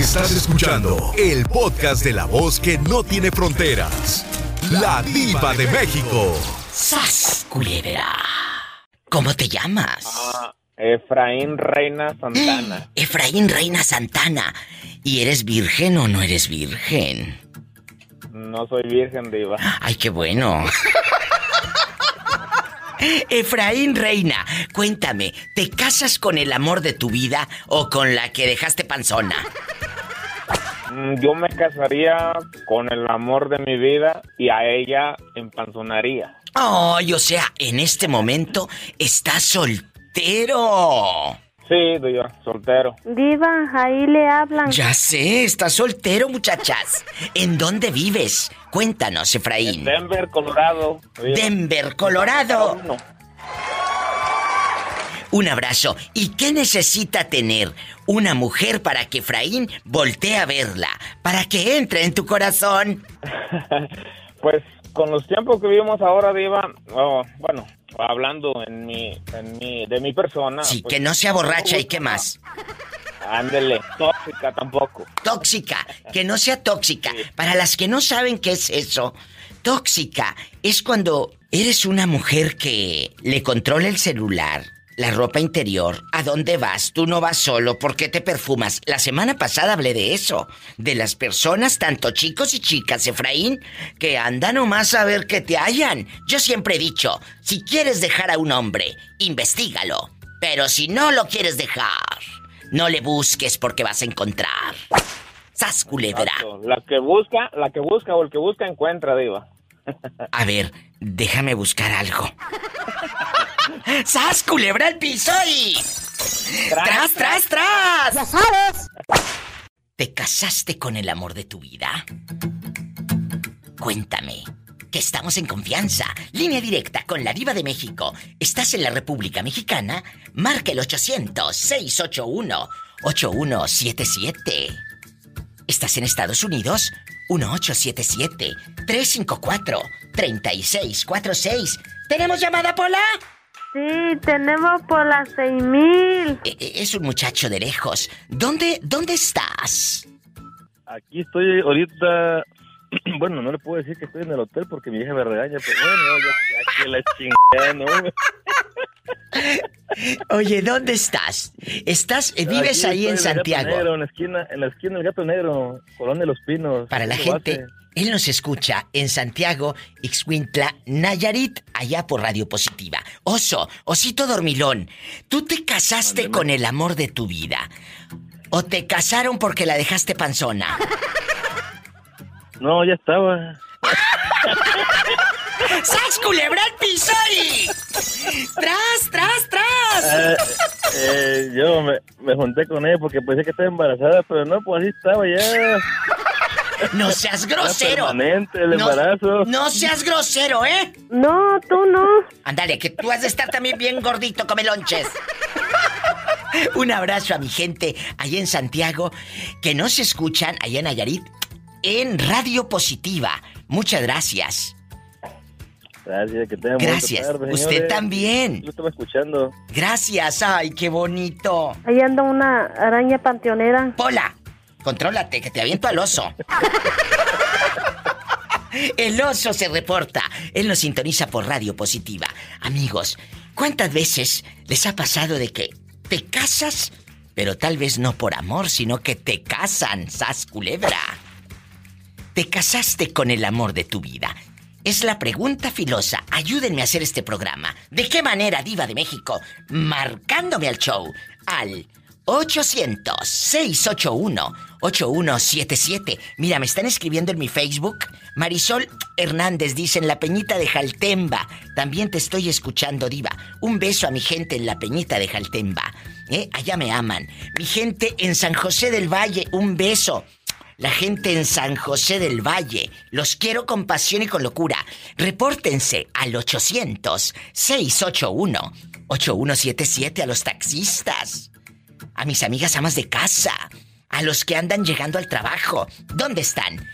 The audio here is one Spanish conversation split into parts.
Estás escuchando el podcast de la voz que no tiene fronteras. La diva de México. ¡Sas, culebra! ¿Cómo te llamas? Ah, Efraín Reina Santana. Efraín Reina Santana. ¿Y eres virgen o no eres virgen? No soy virgen, diva. Ay, qué bueno. Efraín Reina, cuéntame, ¿te casas con el amor de tu vida o con la que dejaste panzona? Mm, Yo me casaría con el amor de mi vida y a ella empanzonaría. Ay, o sea, en este momento estás soltero. Sí, diva, soltero. Diva, ahí le hablan. Ya sé, estás soltero, muchachas. ¿En dónde vives? Cuéntanos, Efraín. Denver, Colorado. diva. Denver, Colorado. Un abrazo. ¿Y qué necesita tener una mujer para que Efraín voltee a verla? Para que entre en tu corazón. Pues con los tiempos que vivimos ahora, diva, oh, bueno, hablando en mi, en mi, de mi persona. Sí, pues, que no sea borracha y qué más. Ándele, tóxica tampoco. Tóxica, que no sea tóxica. Para las que no saben qué es eso, tóxica es cuando eres una mujer que le controla el celular, la ropa interior, a dónde vas, tú no vas solo, ¿por qué te perfumas? La semana pasada hablé de eso, de las personas, tanto chicos y chicas, Efraín, que andan nomás a ver que te hallan. Yo siempre he dicho, si quieres dejar a un hombre, investigalo. Pero si no lo quieres dejar, no le busques porque vas a encontrar. ¡Sas, culebra! Exacto. La que busca, la que busca o el que busca encuentra, diva. A ver, déjame buscar algo. ¡Sas, culebra al piso y... ¡Tras, tras, tras! Ya sabes. ¿Te casaste con el amor de tu vida? Cuéntame, que estamos en confianza. Línea directa con la diva de México. ¿Estás en la República Mexicana? Marca el 800-681-8177. ¿Estás en Estados Unidos? 1877-354-3646. ¿Tenemos llamada, Pola? Sí, tenemos por las seis mil. E- e- Es un muchacho de lejos. ¿Dónde, dónde estás? Aquí estoy ahorita. Bueno, no le puedo decir que estoy en el hotel porque mi hija me regaña, pero bueno, ya aquí la chingada, ¿no? Oye, ¿dónde estás? ¿Estás, eh, vives Aquí ahí en Santiago? Negro, en la esquina, en la esquina del Gato Negro, Colonia de los Pinos. Para la gente, base. él nos escucha en Santiago, Ixcuintla, Nayarit, allá por Radio Positiva. Oso, Osito Dormilón, ¿tú te casaste con el amor de tu vida? ¿O te casaron porque la dejaste panzona? No, ya estaba. ¡Sas, culebra al piso y... ¡Tras, tras, tras! Eh, eh, yo me, me junté con ella porque pensé que estaba embarazada, pero no, pues así estaba ya. ¡No seas grosero! permanente el No- embarazo. No seas grosero, ¿eh? No, tú no. Ándale, que tú has de estar también bien gordito, come lonches. Un abrazo a mi gente allá en Santiago, que nos escuchan allá en Nayarit, en Radio Positiva. Muchas gracias. Gracias, que tengan Gracias. tarde, Usted también. Yo estaba escuchando. Gracias. Ay, qué bonito. Ahí anda una araña panteonera. Pola, contrólate, que te aviento al oso. El oso se reporta. Él nos sintoniza por Radio Positiva. Amigos, ¿cuántas veces les ha pasado de que te casas, pero tal vez no por amor, sino que te casan, sas culebra? ¿Te casaste con el amor de tu vida? Es la pregunta filosa. Ayúdenme a hacer este programa. ¿De qué manera, Diva de México? Marcándome al show al 800-681-8177. Mira, me están escribiendo en mi Facebook. Marisol Hernández dice en la Peñita de Jaltemba. También te estoy escuchando, Diva. Un beso a mi gente en la Peñita de Jaltemba. ¿Eh? Allá me aman. Mi gente en San José del Valle, un beso. La gente en San José del Valle. Los quiero con pasión y con locura. Repórtense al 800-681-8177 a los taxistas. A mis amigas amas de casa. A los que andan llegando al trabajo. ¿Dónde están?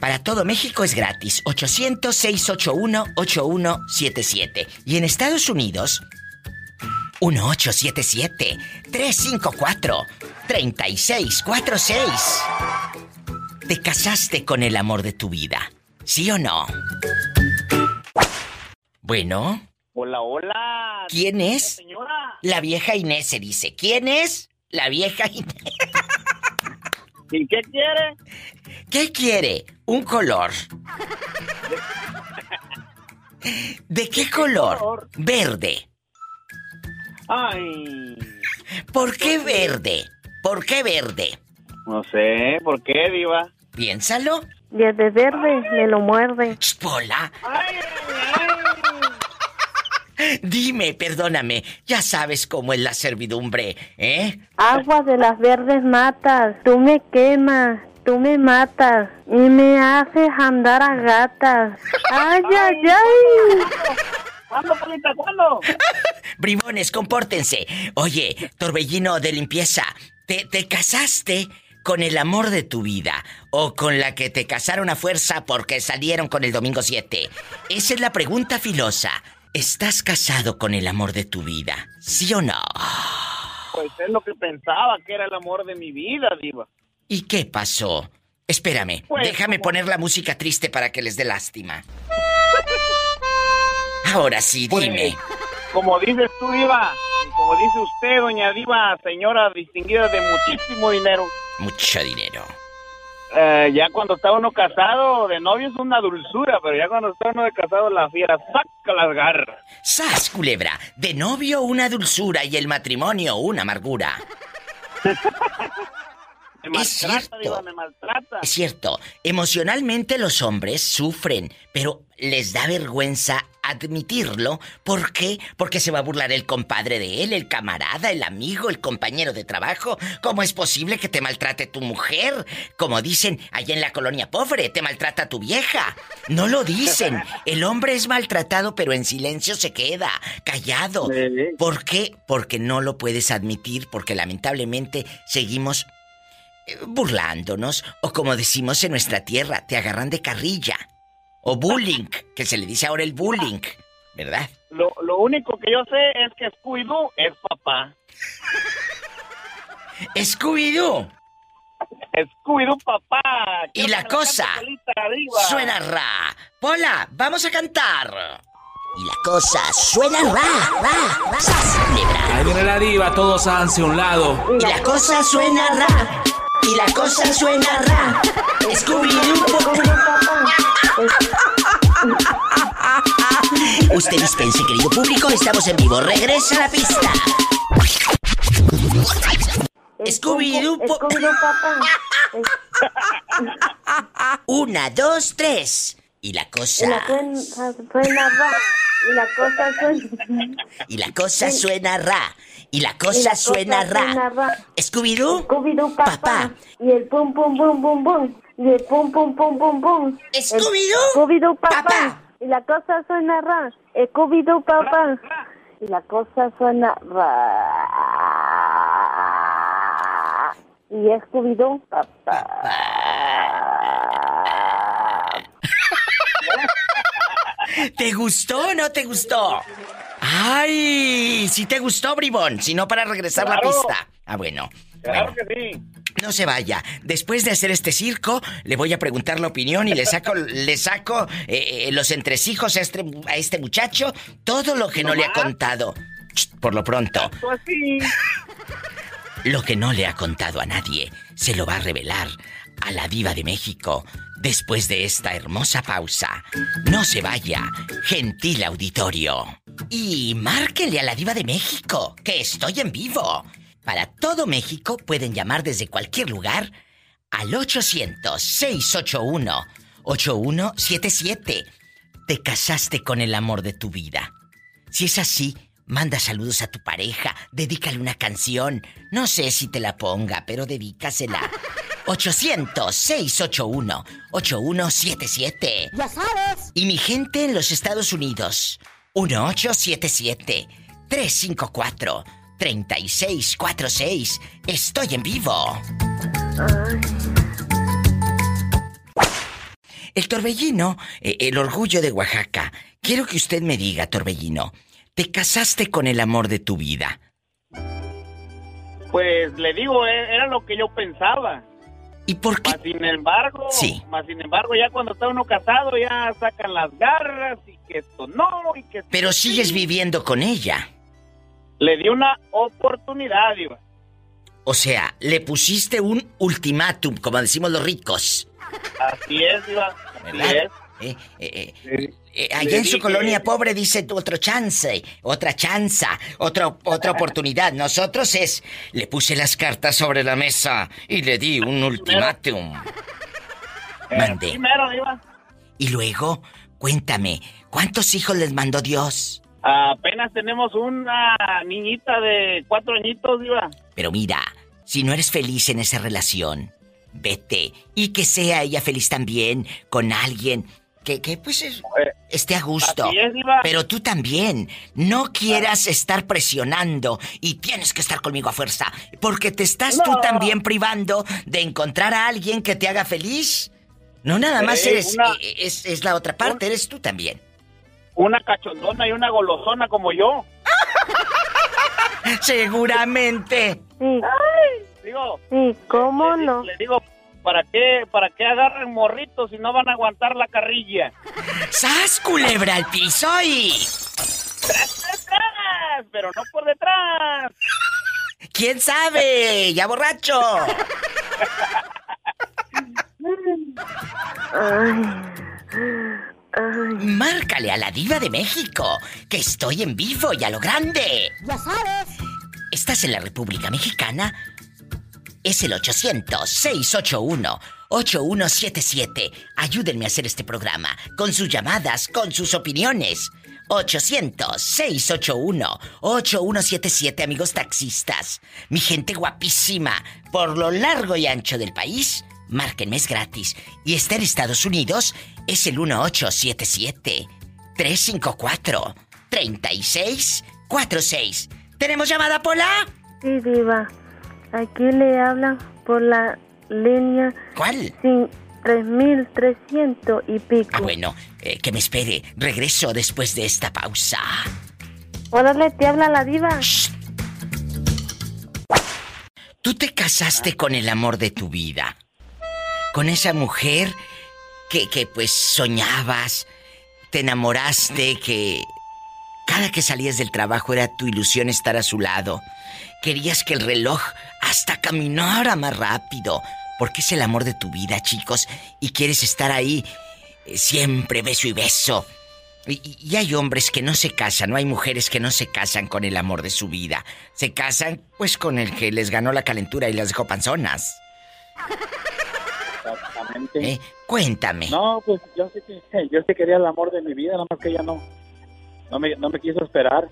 Para todo México es gratis. 800-681-8177. Y en Estados Unidos, 1877-354 3646. ¿Te casaste con el amor de tu vida? ¿Sí o no? Bueno. Hola, hola. ¿Quién es? Señora. La vieja Inés se dice. ¿Quién es? La vieja Inés. ¿Y qué quiere? ¿Qué quiere? Un color. ¿De qué color? Verde. Ay. ¿Por qué verde? ¿Por qué verde? No sé, ¿por qué, Diva? Piénsalo. Y de verde me lo muerde. Pola, Ay, ay, dime, perdóname. Ya sabes cómo es la servidumbre, ¿eh? Agua de las verdes matas. Tú me quemas. Tú me matas. Y me haces andar a gatas. Ay, ay, ay. ¿Cuándo, Polita? ¿Cuándo? Bribones, compórtense. Oye, torbellino de limpieza, ¿te, te casaste con el amor de tu vida o con la que te casaron a fuerza porque salieron con el domingo 7? Esa es la pregunta filosa. ¿Estás casado con el amor de tu vida? ¿Sí o no? Pues es lo que pensaba que era el amor de mi vida, Diva. ¿Y qué pasó? Espérame, Pues, déjame como- poner la música triste para que les dé lástima. Ahora sí, Pues, dime. Como dices tú, Diva, como dice usted, doña Diva, señora distinguida de muchísimo dinero, Mucho dinero. eh, ya cuando está uno casado, de novio es una dulzura, pero ya cuando está uno de casado, la fiera saca las garras. ¡Sas, culebra! De novio una dulzura y el matrimonio una amargura. Me Es maltrata, cierto. Diva, me maltrata. Es cierto, emocionalmente los hombres sufren, pero les da vergüenza admitirlo. ¿Por qué? Porque se va a burlar el compadre de él, el camarada, el amigo, el compañero de trabajo. ¿Cómo es posible que te maltrate tu mujer? Como dicen allá en la colonia pobre, te maltrata tu vieja. No lo dicen. El hombre es maltratado, pero en silencio se queda, callado. ¿Por qué? Porque no lo puedes admitir, porque lamentablemente seguimos eh, burlándonos, o como decimos en nuestra tierra, te agarran de carrilla. O bullying, que se le dice ahora el bullying, ¿verdad? Lo, lo único que yo sé es que Scooby-Doo es papá. Scooby-Doo, Scooby-Doo papá. Y la cosa suena ra. Pola, vamos a cantar. Y la cosa suena ra, ra, ra. Ahí viene la diva, todos háganse un lado. Y la cosa suena ra. Y la cosa suena ra. Scooby-Doo. Usted dispense, querido público, estamos en vivo. Regresa a la pista. Scooby-Doo. Scooby-Doo, papá. Una, dos, tres. Y la Y la cosa. cuenta suena ra. Y la cosa suena. Y la cosa suena ra. Y la Y cosa la suena cosa suena ra. ra. Scooby-Doo. Papá. Papá. Y el pum, pum, pum, pum, pum. Y el pum, pum, pum, pum, pum. Scooby-Doo. Papá. Papá. Y la cosa suena ra. Scooby-Doo, papá. Y la cosa suena ra. Y Scooby-Doo, papá. ¿Te gustó o no te gustó? ¡Ay! Si te gustó, bribón. Si no, para regresar la Claro. pista. Ah, bueno. Claro Bueno, que sí. no se vaya. Después de hacer este circo, le voy a preguntar la opinión y le saco, le saco eh, eh, los entresijos a este, a este muchacho todo lo que no, le ha contado. Por lo pronto, así. lo que no le ha contado a nadie se lo va a revelar a la diva de México después de esta hermosa pausa. No se vaya, gentil auditorio. Y márquenle a la diva de México, que estoy en vivo. Para todo México pueden llamar desde cualquier lugar al 800-681-8177. Te casaste con el amor de tu vida. Si es así, manda saludos a tu pareja, dedícale una canción. No sé si te la ponga, pero dedícasela. 800-681-8177. Ya sabes. Y mi gente en los Estados Unidos, 1877-354-3646. Estoy en vivo. El torbellino, eh, el orgullo de Oaxaca. Quiero que usted me diga, torbellino, ¿te casaste con el amor de tu vida? Pues le digo, e- era lo que yo pensaba. ¿Y por qué? Más sin embargo, Sí. sin embargo, ya cuando está uno casado, ya sacan las garras y que esto no, y que Pero sí. sigues viviendo con ella. Le di una oportunidad, Diva. O sea, le pusiste un ultimátum, como decimos los ricos. Así es, Diva. Así ¿Verdad? es. Eh, eh, eh, Le- eh, allá en su colonia pobre dice otro chance, otra chanza, otra, otra oportunidad. Nosotros es, le puse las cartas sobre la mesa y le di un ultimátum. Mande. Primero, Diva. Y luego, cuéntame, ¿cuántos hijos les mandó Dios? Apenas tenemos una niñita de cuatro añitos, Diva. Pero mira, si no eres feliz en esa relación, vete y que sea ella feliz también con alguien que, que pues es- Eh, esté a gusto. es. Pero tú también, no quieras estar presionando y tienes que estar conmigo a fuerza, porque te estás tú también privando de encontrar a alguien que te haga feliz. No nada más Eh, eres, una- eh, es, es la otra parte, eres tú también. Una cachondona y una golosona como yo. Seguramente. Sí, Digo, sí, ¿cómo le, no? le digo, ¿para qué, ¿para qué agarren morritos si no van a aguantar la carrilla? ¡Sas, culebra al piso y... ¡Tras, tras, tras! Pero no por detrás. ¿Quién sabe? ¡Ya borracho! Ay, ay, Márcale a la diva de México, que estoy en vivo y a lo grande. Ya sabes. ¿Estás en la República Mexicana? Es el 800-681-8177. Ayúdenme a hacer este programa con sus llamadas, con sus opiniones. 800-681-8177, amigos taxistas. Mi gente guapísima, por lo largo y ancho del país, márquenme es gratis. Y está en Estados Unidos, es el 1877-354-3646. ¿Tenemos llamada, Pola? sí, diva. Aquí le hablan por la línea ¿Cuál? sin 3300 y pico. Ah, bueno, eh, que me espere. Regreso después de esta pausa. Órale, te habla la diva. Tú te casaste con el amor de tu vida. Con esa mujer que, que pues soñabas, te enamoraste, que cada que salías del trabajo era tu ilusión estar a su lado. Querías que el reloj hasta caminara más rápido, porque es el amor de tu vida, chicos, y quieres estar ahí eh, siempre beso y beso. Y, hay hombres que no se casan, no hay mujeres que no se casan con el amor de su vida. Se casan pues con el que les ganó la calentura y las dejó panzonas. Exactamente. ¿eh? Cuéntame. No, pues yo sí que yo sí quería el amor de mi vida, nada más que ella no no me, no me quiso esperar.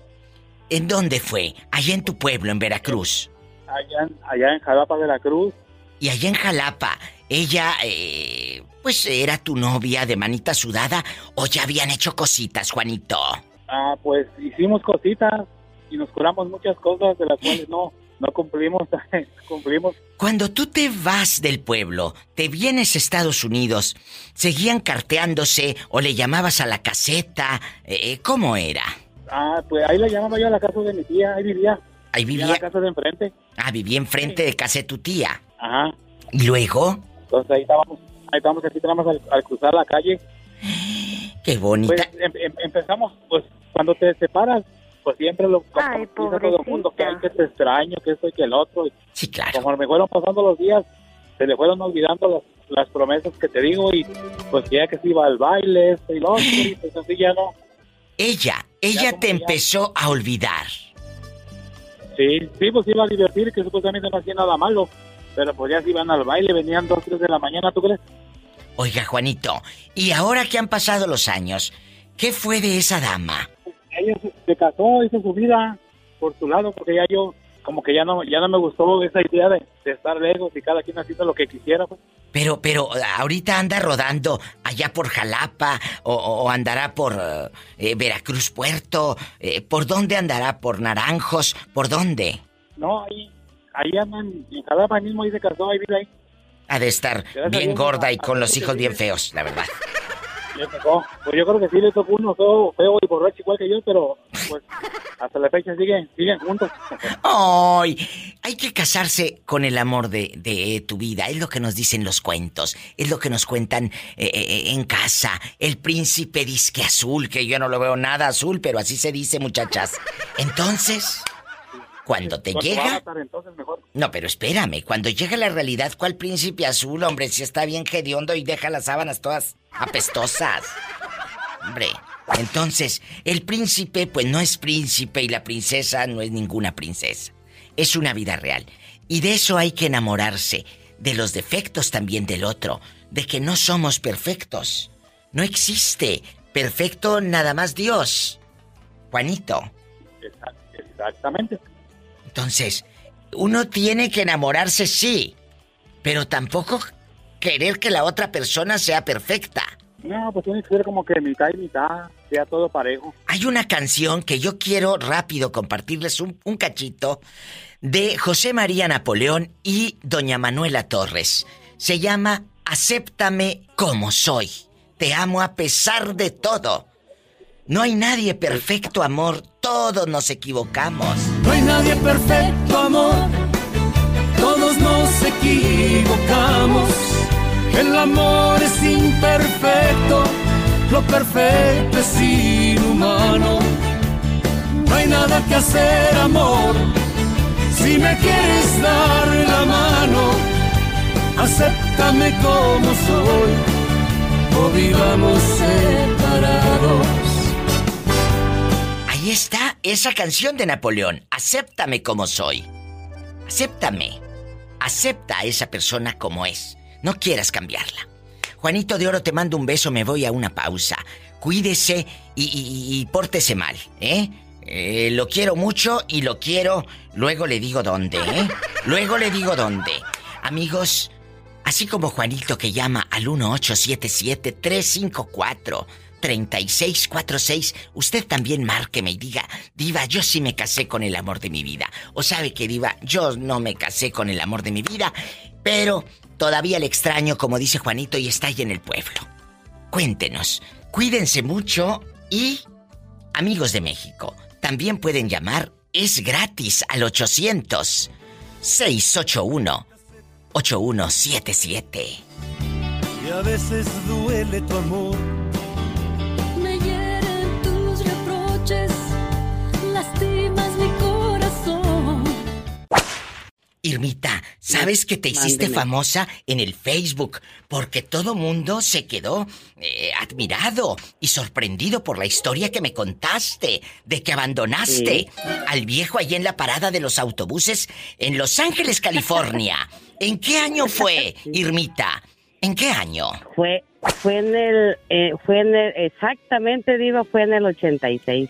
¿En dónde fue? Allá en tu pueblo, en Veracruz. Allá, en- allá en Jalapa, Veracruz. Y allá en Jalapa, ella, eh, pues era tu novia de manita sudada o ya habían hecho cositas, Juanito. Ah, pues hicimos cositas y nos curamos muchas cosas de las cuales no no cumplimos cumplimos. Cuando tú te vas del pueblo, te vienes a Estados Unidos, ¿seguían carteándose o le llamabas a la caseta? Eh, ¿Cómo era? Ah, pues ahí la llamaba yo a la casa de mi tía, ahí vivía. Ahí Vivía en la casa de enfrente. Ah, vivía enfrente de casa de tu tía. Ajá. ¿Y luego? Entonces ahí estábamos, ahí estábamos así, estábamos al, al cruzar la calle. Qué bonita. Pues em- em- empezamos, pues cuando te separas, pues siempre lo Ay, dice todo el mundo, que hay que te extraño, que esto y que el otro. Y Sí, claro. conforme fueron pasando los días, se le fueron olvidando las, las promesas que te digo y pues ya que se iba al baile, esto y lo otro, y pues así ya no. Ella, ella te empezó a olvidar. Sí, sí, pues iba a divertir, que supuestamente no hacía nada malo. Pero pues ya se iban al baile, venían dos, tres de la mañana, ¿tú crees? Oiga, Juanito, y ahora que han pasado los años, ¿qué fue de esa dama? ella se casó, hizo su vida por su lado, porque ya yo, como que ya no, ya no me gustó esa idea de, de estar lejos y cada quien haciendo lo que quisiera. Pues. Pero, pero, ahorita anda rodando allá por Jalapa o, o andará por eh, Veracruz Puerto. eh, ¿Por dónde andará? ¿Por Naranjos? ¿Por dónde? No, ahí, ahí andan, en Jalapa mismo ahí se casó, ahí vive ahí. Ha de estar Gracias bien gorda y con los hijos bien feos, la verdad. Le. Pues yo creo que sí le tocó uno feo, feo y borracho igual que yo, pero pues hasta la fecha siguen, siguen juntos. ¡Ay! Hay que casarse con el amor de, de tu vida. Es lo que nos dicen los cuentos. Es lo que nos cuentan eh, eh, en casa. El príncipe disque azul, que yo no lo veo nada azul, pero así se dice, muchachas. Entonces, cuando te Cuando llega. matar, entonces mejor. No, pero espérame, cuando llega la realidad, ¿cuál príncipe azul, hombre? Si está bien hediondo y deja las sábanas todas apestosas. Hombre, entonces, el príncipe, pues no es príncipe y la princesa no es ninguna princesa. Es una vida real. Y de eso hay que enamorarse, de los defectos también del otro, de que no somos perfectos. No existe perfecto nada más Dios. Juanito. Exact- Exactamente. Entonces, uno tiene que enamorarse, sí, pero tampoco querer que la otra persona sea perfecta. No, pues tiene que ser como que mitad y mitad, sea todo parejo. Hay una canción que yo quiero rápido compartirles un, un cachito de José María Napoleón y Doña Manuela Torres. Se llama Acéptame como soy. Te amo a pesar de todo. No hay nadie perfecto, amor. Todos nos equivocamos. No hay nadie perfecto, amor. Todos nos equivocamos. El amor es imperfecto. Lo perfecto es inhumano. No hay nada que hacer, amor. Si me quieres dar la mano, acéptame como soy. O vivamos separados. Ahí está esa canción de Napoleón. Acéptame como soy. Acéptame. Acepta a esa persona como es. No quieras cambiarla. Juanito de Oro, te mando un beso, me voy a una pausa. Cuídese y, pórtese mal, ¿eh? Eh, Lo quiero mucho y lo quiero. Luego le digo dónde, ¿eh? Luego le digo dónde. Amigos, así como Juanito que llama al 1877-354-3646, usted también márqueme y diga, Diva, yo sí me casé con el amor de mi vida. O sabe que, Diva, yo no me casé con el amor de mi vida, pero todavía le extraño, como dice Juanito, y está ahí en el pueblo. Cuéntenos, cuídense mucho y, amigos de México, también pueden llamar, es gratis al 800 681 8177. Y a veces duele tu amor. Irmita, ¿sabes que te hiciste Mándeme. famosa en el Facebook? Porque todo mundo se quedó eh, admirado y sorprendido por la historia que me contaste de que abandonaste al viejo allí en la parada de los autobuses en Los Ángeles, California. ¿En qué año fue, Irmita? ¿En qué año? Fue, fue en el, eh, fue en el, exactamente, Diva, fue en el 86.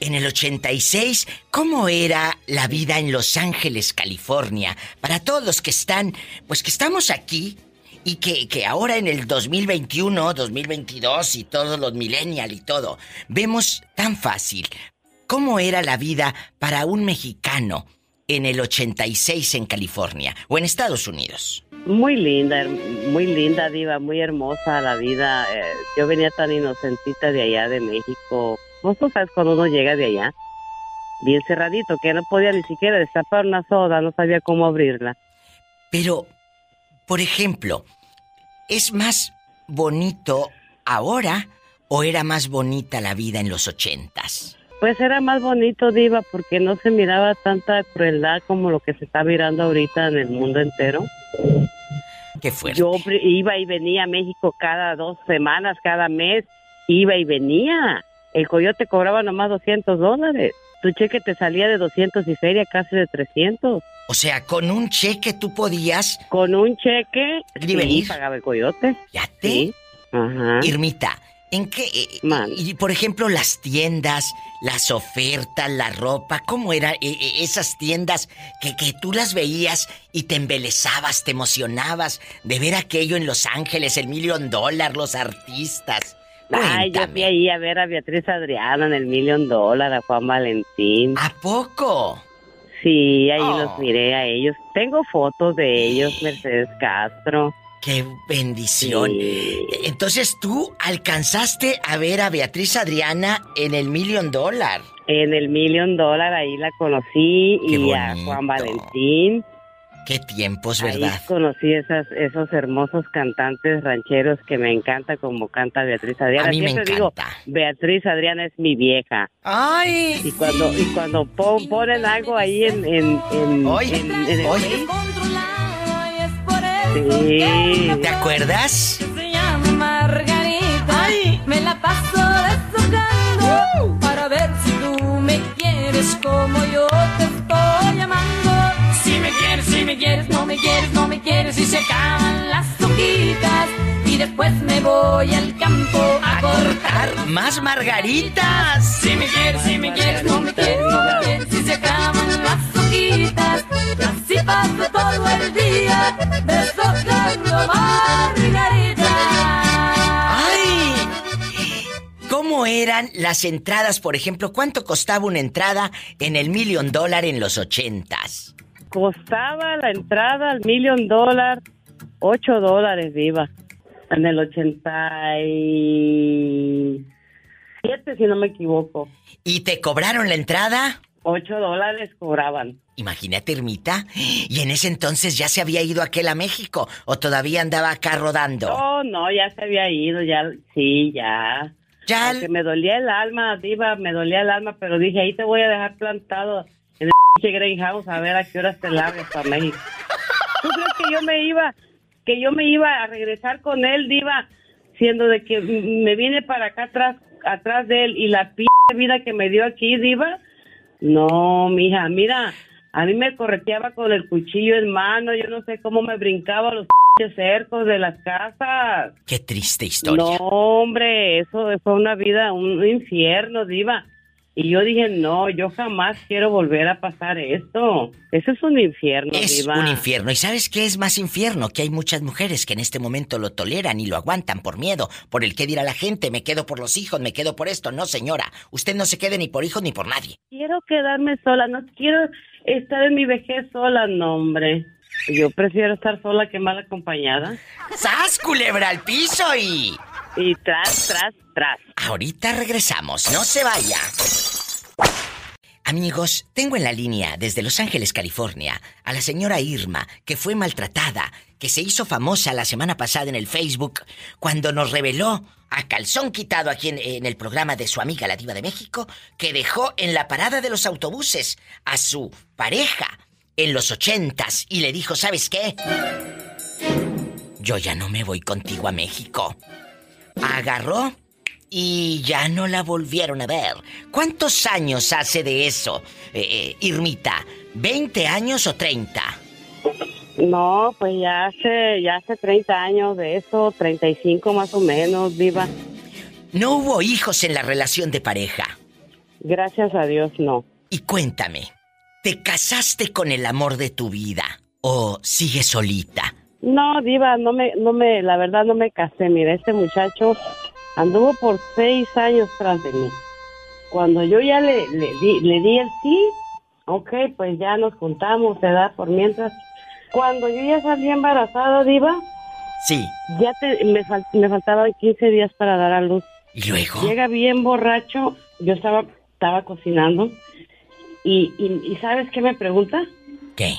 En el 86, ¿cómo era la vida en Los Ángeles, California? Para todos los que están, pues que estamos aquí y que, que ahora en el 2021, 2022 y todos los millennial y todo, vemos tan fácil. ¿Cómo era la vida para un mexicano en el 86 en California o en Estados Unidos? Muy linda, muy linda, Diva, muy hermosa la vida. eh, yo venía tan inocentita de allá, de México. Vos tú sabes cuando uno llega de allá, bien cerradito, que no podía ni siquiera destapar una soda, no sabía cómo abrirla. Pero, por ejemplo, ¿es más bonito ahora o era más bonita la vida en los ochentas? Pues era más bonito, Diva, porque no se miraba tanta crueldad como lo que se está mirando ahorita en el mundo entero. Qué fuerte. Yo iba y venía a México cada dos semanas, cada mes, iba y venía. El coyote cobraba nomás 200 dólares. Tu cheque te salía de 200 y feria casi de 300. O sea, con un cheque tú podías... Con un cheque, y venir. sí, pagaba el coyote. Sí. Ajá. Irmita, ¿en qué... eh, Man. y por ejemplo, las tiendas, las ofertas, la ropa, ¿cómo eran eh, eh, esas tiendas que, que tú las veías y te embelezabas, te emocionabas de ver aquello en Los Ángeles, el Million Dollar, los artistas? Ay, yo fui ahí a ver a Beatriz Adriana en el Million Dollar, a Juan Valentín. ¿A poco? Sí, ahí Oh. los miré a ellos. Tengo fotos de ellos, Mercedes Castro. ¡Qué bendición! Sí. Entonces tú alcanzaste a ver a Beatriz Adriana en el Million Dollar. En el Million Dollar ahí la conocí Qué y a. Juan Valentín. ¡Qué tiempos, Ahí verdad! conocí esas, esos hermosos cantantes rancheros que me encanta como canta Beatriz Adriana. A mí me Siempre digo, encanta. Beatriz Adriana es mi vieja. ¡Ay! Y cuando y cuando po- ponen algo ahí en, en, en, en- en el. Controlado Sí. ¿Te acuerdas? se llama Margarita. Me la paso deshojando para ver si tú me quieres como yo te estoy amando. Si me quieres, si me quieres, no me quieres, no me quieres y se acaban las hojitas después me voy al campo a cortar. ¡Más margaritas! Si me quieres, si me quieres, no me quieres, no me quieres y se acaban las hojitas. Así paso todo el día deshojando margaritas. ¡Ay! ¿Cómo eran las entradas, por ejemplo? ¿Cuánto costaba una entrada en el Million Dollar en los ochentas? Costaba la entrada al Million Dollar 8 dólares, Diva. En el 87, si no me equivoco. ¿Y te cobraron la entrada? 8 dólares cobraban. Imagínate, Ermita. Y en ese entonces ya se había ido aquel a México o todavía andaba acá rodando. No, no, ya se había ido, ya, sí, ya. Ya. Aunque me dolía el alma, Diva, me dolía el alma, pero dije, ahí te voy a dejar plantado en el Greyhouse a ver a qué horas te largas para México. ¿Tú crees que yo me iba, que yo me iba a regresar con él, Diva, siendo de que me vine para acá atrás, atrás de él y la p vida que me dio aquí, Diva? No, mija, mira, a mí me correteaba con el cuchillo en mano, yo no sé cómo me brincaba los cercos de las casas. Qué triste historia. No, hombre, eso fue una vida, un infierno, diva. Y yo dije, no, yo jamás quiero volver a pasar esto. Eso es un infierno, Es diva. un infierno. ¿Y sabes qué es más infierno? Que hay muchas mujeres que en este momento lo toleran y lo aguantan por miedo, por el qué dirá la gente, me quedo por los hijos, me quedo por esto. No, señora, usted no se quede ni por hijos ni por nadie. Quiero quedarme sola, no quiero estar en mi vejez sola, no, hombre. Yo prefiero estar sola que mal acompañada. ¡Sas, culebra al piso y... Y tras, tras, tras. Ahorita regresamos, no se vaya. Amigos, tengo en la línea desde Los Ángeles, California, a la señora Irma, que fue maltratada, que se hizo famosa la semana pasada en el Facebook cuando nos reveló a calzón quitado aquí en, en el programa de su amiga la diva de México, que dejó en la parada de los autobuses a su pareja en los ochentas y le dijo, ¿sabes qué? Yo ya no me voy contigo a México. Agarró y ya no la volvieron a ver. ¿Cuántos años hace de eso, eh, eh, Irmita? ¿20 años o 30? No, pues ya hace, ya hace 30 años de eso, 35 más o menos, diva. No hubo hijos en la relación de pareja. Gracias a Dios, no. Y cuéntame, ¿te casaste con el amor de tu vida o sigues solita? No, diva, no me, no me, la verdad no me casé. Mira, este muchacho anduvo por seis años tras de mí. Cuando yo ya le, le di, le di el sí, ok, pues ya nos juntamos, ¿verdad? Por mientras. Cuando yo ya salí embarazada, diva, Sí. ya te, me, fal- me faltaban 15 días para dar a luz. ¿Y luego? Llega bien borracho, yo estaba, estaba cocinando y, y, y ¿sabes qué me pregunta? ¿Qué?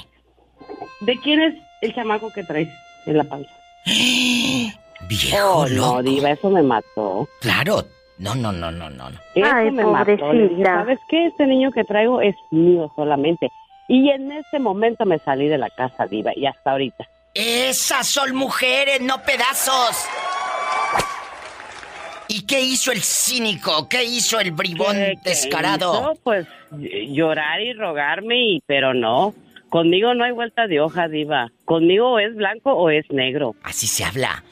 ¿De quién es el chamaco que traes en la panza? Viejo Oh, loco. no, diva, eso me mató. Claro. No, no, no, no, no. Eso Ay, me mató. Dije, pobrecita. ¿sabes qué? Este niño que traigo es mío solamente. Y en ese momento me salí de la casa, diva, y hasta ahorita. Esas son mujeres, no pedazos. ¿Y qué hizo el cínico? ¿Qué hizo el bribón ¿Qué- qué descarado? hizo? Pues ll- llorar y rogarme, y, pero no. Conmigo no hay vuelta de hoja, diva. Conmigo o es blanco o es negro. Así se habla.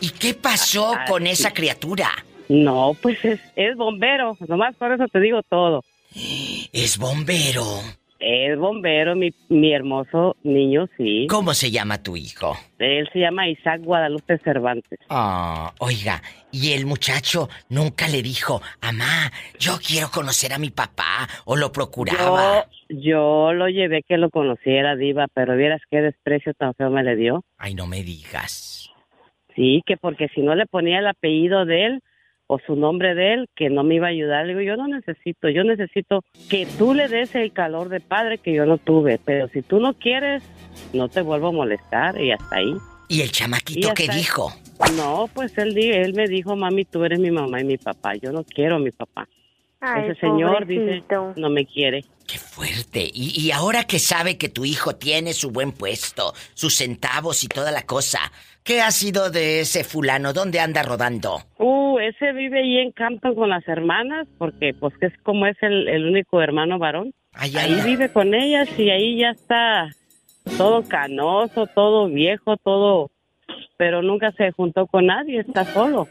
¿Y qué pasó con esa criatura? No, pues es, es bombero. Nomás por eso te digo todo. Es bombero. Es bombero, mi, mi hermoso niño, sí. ¿Cómo se llama tu hijo? Él se llama Isaac Guadalupe Cervantes. Ah, oiga, y el muchacho nunca le dijo, Amá, yo quiero conocer a mi papá, o lo procuraba. Yo, yo lo llevé que lo conociera, Diva, pero vieras qué desprecio tan feo me le dio. Ay, no me digas. Sí, que porque si no le ponía el apellido de él o su nombre de él, que no me iba a ayudar. Le digo, yo no necesito, yo necesito que tú le des el calor de padre que yo no tuve, pero si tú no quieres, no te vuelvo a molestar y hasta ahí. ¿Y el chamaquito Y qué dijo? No, pues él, di- él me dijo, mami, tú eres mi mamá y mi papá, yo no quiero a mi papá. Ay, Ese señor pobrecito. dice, no me quiere. Qué fuerte. Y, y ahora que sabe que tu hijo tiene su buen puesto, sus centavos y toda la cosa, ¿qué ha sido de ese fulano? ¿Dónde anda rodando? Uh, ese vive ahí en Campton con las hermanas, porque pues que es como es el, el único hermano varón. Ahí vive con ellas y ahí ya está todo canoso, todo viejo, todo, pero nunca se juntó con nadie, está solo.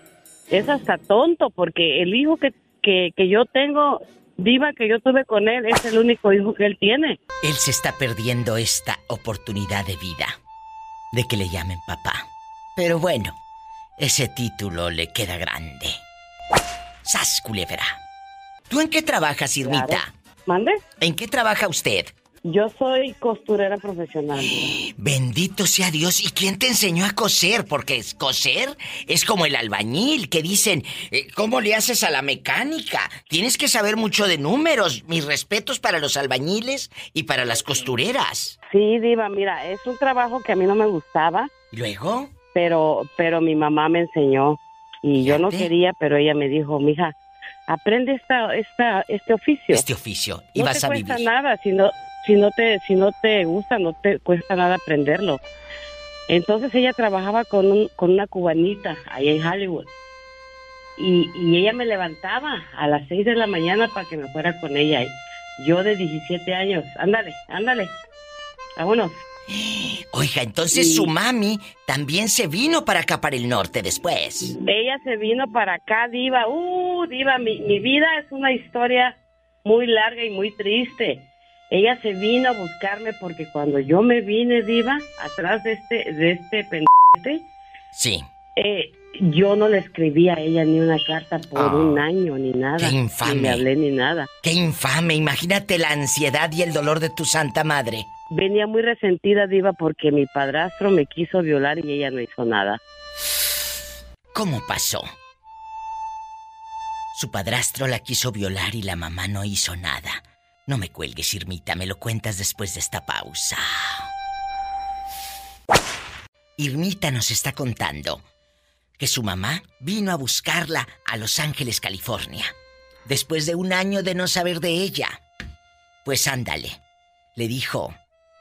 Es hasta tonto porque el hijo que, que, que yo tengo, viva que yo tuve con él, es el único hijo que él tiene. Él se está perdiendo esta oportunidad de vida de que le llamen papá. Pero bueno, ese título le queda grande. ¡Sas, culebra! ¿Tú en qué trabajas, Irmita? Claro. ¿Mande? ¿En qué trabaja usted? Yo soy costurera profesional. Bendito sea Dios. ¿Y quién te enseñó a coser? Porque es- coser es como el albañil, que dicen, eh, ¿cómo le haces a la mecánica? Tienes que saber mucho de números. Mis respetos para los albañiles y para las costureras. Sí, Diva, mira, es un trabajo que a mí no me gustaba. ¿Y luego? pero pero mi mamá me enseñó y yo no quería, pero ella me dijo, mija, aprende esta esta este oficio. Este oficio. Y no vas te a cuesta vivir. nada, si no si no te si no te gusta, no te cuesta nada aprenderlo. Entonces ella trabajaba con un, con una cubanita ahí en Hollywood. Y, y ella me levantaba a las 6 de la mañana para que me fuera con ella. Yo de 17 años, ándale, ándale. Vámonos. Oiga, entonces Y- su mami también se vino para acá, para el norte, después. Ella se vino para acá, Diva. Uh, Diva, mi, mi vida es una historia muy larga y muy triste. Ella se vino a buscarme porque cuando yo me vine, Diva, atrás de este, de este pendiente, Sí. eh, yo no le escribí a ella ni una carta por Ah, un año ni nada. qué infame. Ni le hablé ni nada. Qué infame. Imagínate la ansiedad y el dolor de tu santa madre. Venía muy resentida, Diva, porque mi padrastro me quiso violar y ella no hizo nada. ¿Cómo pasó? Su padrastro la quiso violar y la mamá no hizo nada. No me cuelgues, Irmita, me lo cuentas después de esta pausa. Irmita nos está contando que su mamá vino a buscarla a Los Ángeles, California, después de un año de no saber de ella. Pues ándale, le dijo,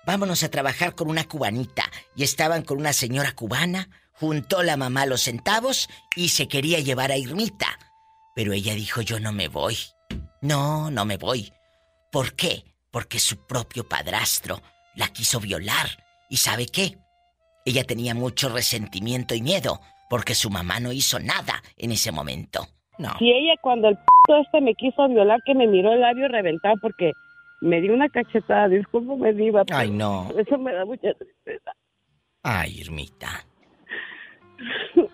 vámonos a trabajar con una cubanita. Y estaban con una señora cubana, juntó la mamá los centavos y se quería llevar a Irmita. Pero ella dijo, yo no me voy. No, no me voy. ¿Por qué? Porque su propio padrastro la quiso violar. ¿Y sabe qué? Ella tenía mucho resentimiento y miedo porque su mamá no hizo nada en ese momento. No. Y ella cuando el p este me quiso violar, que me miró el labio reventado porque me dio una cachetada, discúlpame, diva. pero Ay, no. Eso me da mucha tristeza. Ay, Irmita.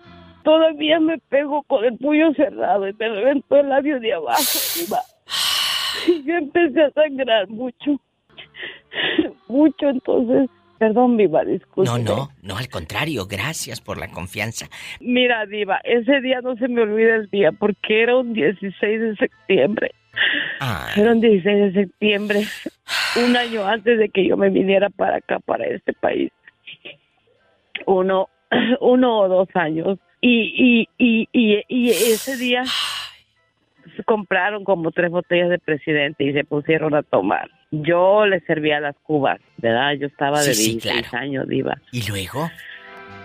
Todavía me pego con el puño cerrado y me reventó el labio de abajo, diva. Y yo empecé a sangrar mucho. Mucho, entonces, perdón, viva, disculpe. No, no, no, al contrario, gracias por la confianza. Mira, Diva, ese día no se me olvida el día porque era un 16 de septiembre. Era un 16 de septiembre, un año antes de que yo me viniera para acá, para este país. Uno, uno o dos años. Y, y, y, y, y ese día compraron como tres botellas de presidente y se pusieron a tomar. Yo le servía las cubas, ¿verdad? Yo estaba de Sí, sí, 16 claro. años, Diva. ¿y luego?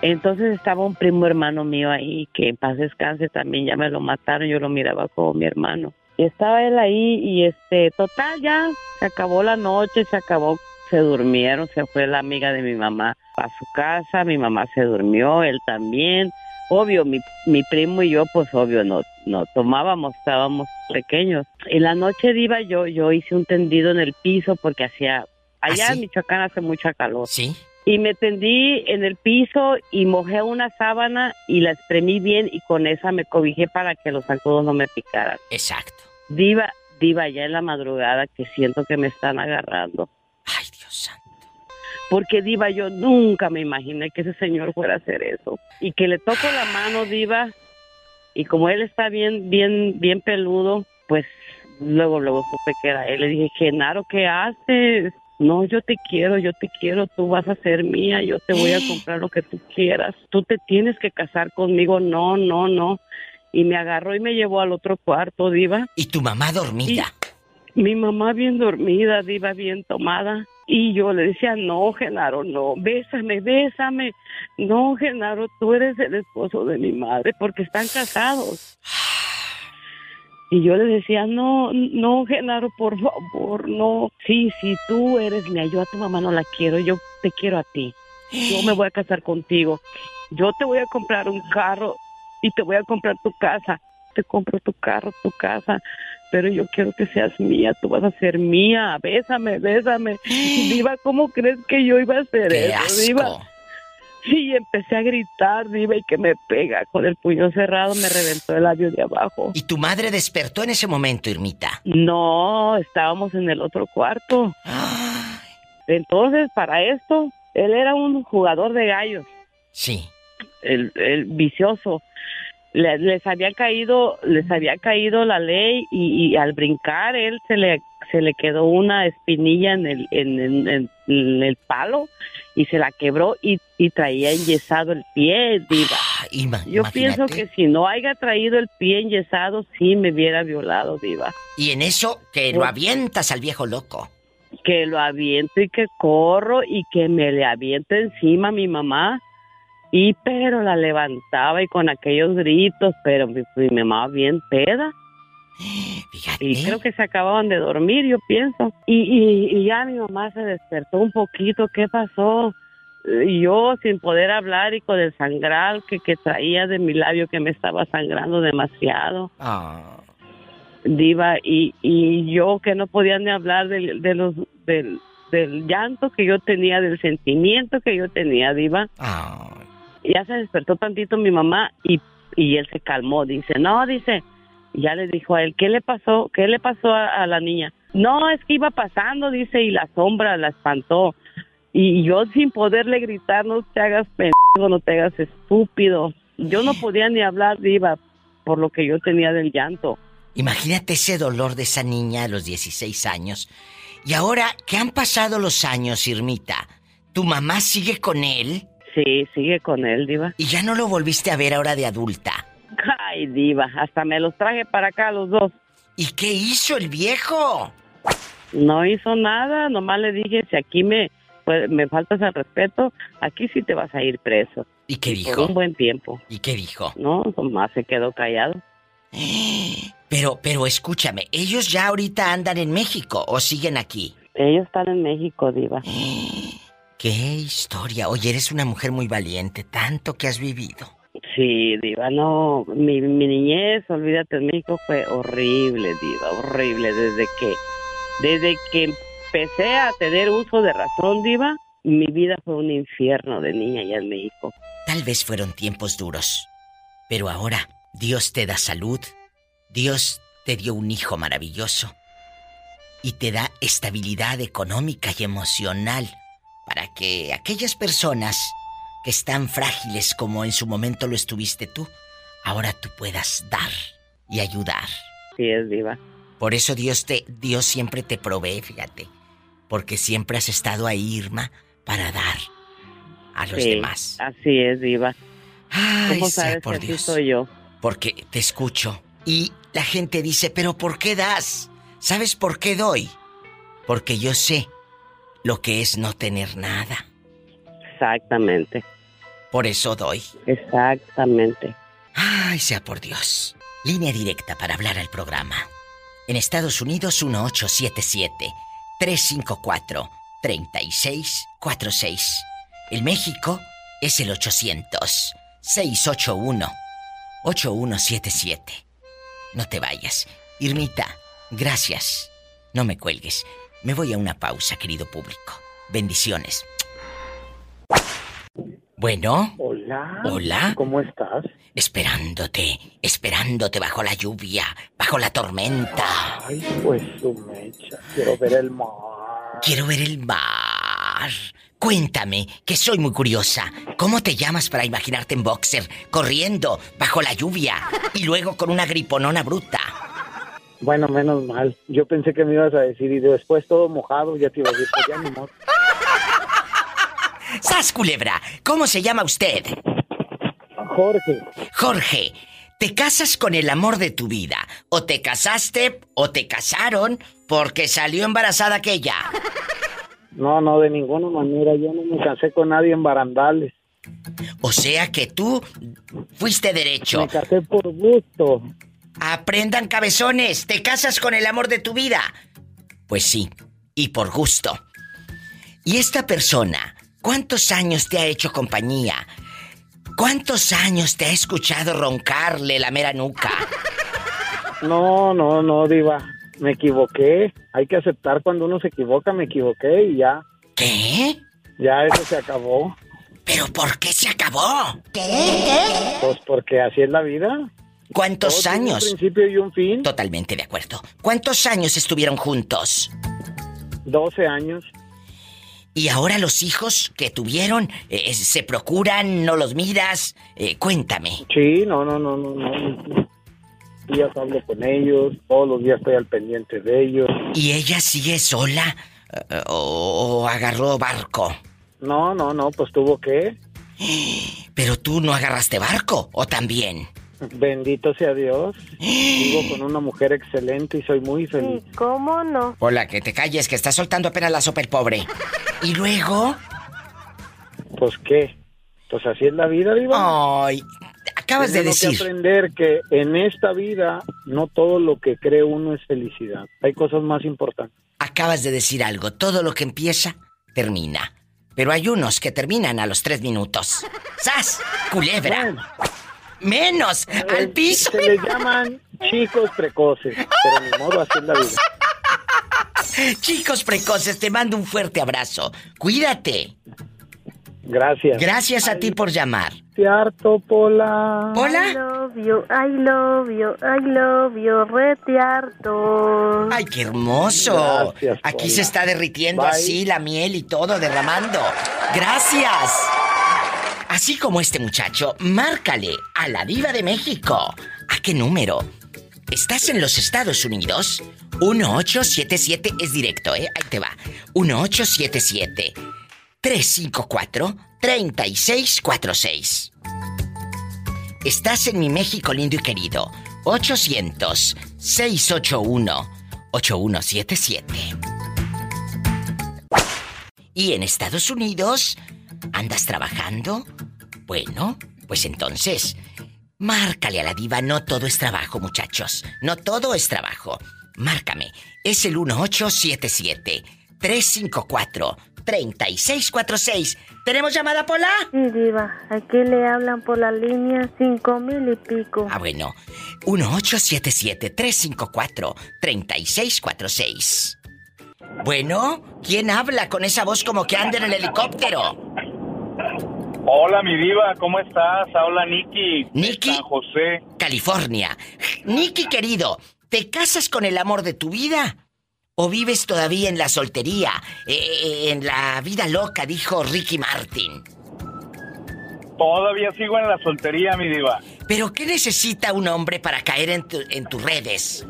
Entonces estaba un primo hermano mío ahí, que en paz descanse también, ya me lo mataron, yo lo miraba como mi hermano. Y estaba él ahí y este, total, ya se acabó la noche, se acabó, se durmieron, se fue la amiga de mi mamá a su casa, mi mamá se durmió, él también. Obvio, mi, mi primo y yo, pues obvio, no, no tomábamos, estábamos pequeños. En la noche diva yo, yo hice un tendido en el piso porque hacía, allá ¿Ah, sí? en Michoacán hace mucha calor. ¿Sí? Y me tendí en el piso y mojé una sábana y la espremí bien y con esa me cobijé para que los zancudos no me picaran. Exacto. Diva, diva, ya en la madrugada que siento que me están agarrando. Ay, Dios santo. Porque Diva, yo nunca me imaginé que ese señor fuera a hacer eso. Y que le toco la mano, Diva, y como él está bien, bien, bien peludo, pues luego, luego supe que era él. Le dije, Genaro, ¿qué haces? No, yo te quiero, yo te quiero, tú vas a ser mía, yo te voy a comprar lo que tú quieras. Tú te tienes que casar conmigo. No, no, no. Y me agarró y me llevó al otro cuarto, Diva. ¿Y tu mamá dormida? Mi mamá bien dormida, Diva, bien tomada. Y yo le decía, no, Genaro, no, bésame, bésame. No, Genaro, tú eres el esposo de mi madre porque están casados. Y yo le decía, no, no, Genaro, por favor, no. Sí, sí, tú eres mía, yo a tu mamá no la quiero, yo te quiero a ti. Yo me voy a casar contigo. Yo te voy a comprar un carro y te voy a comprar tu casa. Te compro tu carro, tu casa, pero yo quiero que seas mía, tú vas a ser mía. Bésame, bésame. Diva, ¿cómo crees que yo iba a hacer ¡Qué eso, asco! Diva? Sí, empecé a gritar, Diva, y que me pega. Con el puño cerrado me reventó el labio de abajo. ¿Y tu madre despertó en ese momento, Irmita? No, estábamos en el otro cuarto. Entonces, para esto, él era un jugador de gallos. Sí. El, el vicioso. Le- les había caído, les había caído la ley y, y al brincar él se le se le quedó una espinilla en el en, en- en- en el palo y se la quebró y, y traía enyesado el pie, diva. Ima- Yo pienso que si no haya traído el pie enyesado, sí me hubiera violado, diva. Y en eso, que lo avientas al viejo loco. que lo aviento y que corro y que me le aviento encima a mi mamá. Y pero la levantaba y con aquellos gritos, pero mi, mi mamá bien peda. Y creo que se acababan de dormir, yo pienso. Y, y, y ya mi mamá se despertó un poquito, ¿qué pasó? Y yo sin poder hablar y con el sangral que, que traía de mi labio que me estaba sangrando demasiado Ah. diva y, y yo que no podía ni hablar del, de los del, del llanto que yo tenía del sentimiento que yo tenía diva ya se despertó tantito mi mamá y, y él se calmó dice no dice ya le dijo a él qué le pasó qué le pasó a, a la niña no es que iba pasando dice y la sombra la espantó. Y yo sin poderle gritar no te hagas pendejo no te hagas estúpido yo no podía ni hablar diva por lo que yo tenía del llanto. Imagínate ese dolor de esa niña a los 16 años. Y ahora que han pasado los años, Irmita, ¿tu mamá sigue con él? Sí, sigue con él, Diva. Y ya no lo volviste a ver ahora de adulta. Ay, Diva, hasta me los traje para acá los dos. ¿Y qué hizo el viejo? No hizo nada, nomás le dije, si aquí me, pues, me faltas al respeto, aquí sí te vas a ir preso. ¿Y qué Por dijo? un buen tiempo. ¿Y qué dijo? No, nomás se quedó callado. Pero, pero escúchame, ellos ya ahorita andan en México o siguen aquí. Ellos están en México, Diva. Qué historia. Oye, eres una mujer muy valiente, tanto que has vivido. Sí, Diva, no, mi, mi niñez, olvídate, en México fue horrible, Diva, horrible. Desde que, desde que empecé a tener uso de razón, Diva, mi vida fue un infierno de niña allá en México. Tal vez fueron tiempos duros, pero ahora Dios te da salud, Dios te dio un hijo maravilloso y te da estabilidad económica y emocional para que aquellas personas que están frágiles como en su momento lo estuviste tú, ahora tú puedas dar y ayudar. Sí, es Diva. Por eso Dios te Dios siempre te provee, fíjate, porque siempre has estado ahí, Irma, para dar a los Sí, demás. Así es, Diva. Ay, ¿Cómo sea sabes por que así Dios. soy yo? Porque te escucho y la gente dice, pero ¿por qué das? ¿Sabes por qué doy? Porque yo sé lo que es no tener nada. Exactamente, Por eso doy. exactamente. Ay, sea por Dios. Línea directa para hablar al programa. En Estados Unidos 1877-354-3646. En México es el 800-681-8177. No te vayas. Irmita, gracias. No me cuelgues. Me voy a una pausa, querido público. Bendiciones. Bueno. Hola. Hola. ¿Cómo estás? Esperándote, esperándote bajo la lluvia, bajo la tormenta. Ay, pues su mecha. Quiero ver el mar. Quiero ver el mar. Cuéntame, que soy muy curiosa. ¿Cómo te llamas para imaginarte en boxer, corriendo, bajo la lluvia y luego con una griponona bruta? Bueno, menos mal. Yo pensé que me ibas a decir y después todo mojado, ya te iba a decir, pues ya ni modo. ¡Sas, culebra! ¿Cómo se llama usted? Jorge, Jorge, ¿te casas con el amor de tu vida? ¿O te casaste o te casaron porque salió embarazada aquella? no, no, de ninguna manera. Yo no me casé con nadie en barandales. O sea que tú fuiste derecho. Me casé por gusto. Aprendan cabezones, ¿te casas con el amor de tu vida? Pues sí, y por gusto. ¿Y esta persona, cuántos años te ha hecho compañía? ¿Cuántos años te ha escuchado roncarle la mera nuca? No, no, no, diva. Me equivoqué. Hay que aceptar cuando uno se equivoca, me equivoqué y ya. ¿Qué? Ya eso se acabó. ¿Pero por qué se acabó? Pues porque así es la vida. ¿Cuántos Todo tiene años? Un principio y un fin. Totalmente de acuerdo. ¿Cuántos años estuvieron juntos? 12 años. Y ahora los hijos que tuvieron eh, se procuran, no los miras. Eh, cuéntame. Sí, no, no, no, no, no. Días hablo con ellos, todos los días estoy al pendiente de ellos. ¿Y ella sigue sola? Eh, ¿O, o agarró barco? No, no, no, pues tuvo que. Pero tú no agarraste barco, ¿o también? Bendito sea Dios. Vivo con una mujer excelente y soy muy feliz. ¿Y cómo no? Hola, que te calles, que estás soltando apenas la sopa el pobre. ¿Y luego? Pues qué. Pues así es la vida, Diva. Ay, acabas de decir. que aprender que en esta vida no todo lo que cree uno es felicidad. Hay cosas más importantes. Acabas de decir algo. Todo lo que empieza, termina. Pero hay unos que terminan a los tres minutos. ¡Sas! ¡Culebra! ¡Menos! ¡Al piso! Se les llaman chicos precoces, pero ni modo así es la vida. Chicos precoces, te mando un fuerte abrazo. Cuídate. Gracias. Gracias a ti por llamar. Te harto, Pola. I love you, I love you, I love you, rete harto. Ay, qué hermoso. Gracias, Aquí Pola. se está derritiendo Bye. así la miel y todo, derramando. Gracias. Así como este muchacho, márcale a la diva de México. ¿A qué número? ¿Estás en los Estados Unidos? 1877 es directo, ¿eh? Ahí te va. 1877 354 3646. Estás en mi México lindo y querido. 800 681 8177. ¿Y en Estados Unidos? ¿Andas trabajando? Bueno, pues entonces, márcale a la diva. No todo es trabajo, muchachos. No todo es trabajo. Márcame. Es el 1877-354-3646. ¿Tenemos llamada, Pola? Sí, diva, aquí le hablan por la línea cinco mil y pico. Ah, bueno. 1877-354-3646. Bueno, ¿quién habla con esa voz como que anda en el helicóptero? Hola, mi diva, ¿cómo estás? Habla Nicky. de Nicky. San José. California. Nicky querido, ¿te casas con el amor de tu vida? ¿O vives todavía en la soltería? Eh, en la vida loca, dijo Ricky Martin. Todavía sigo en la soltería, mi diva. ¿Pero qué necesita un hombre para caer en, tu- en tus redes?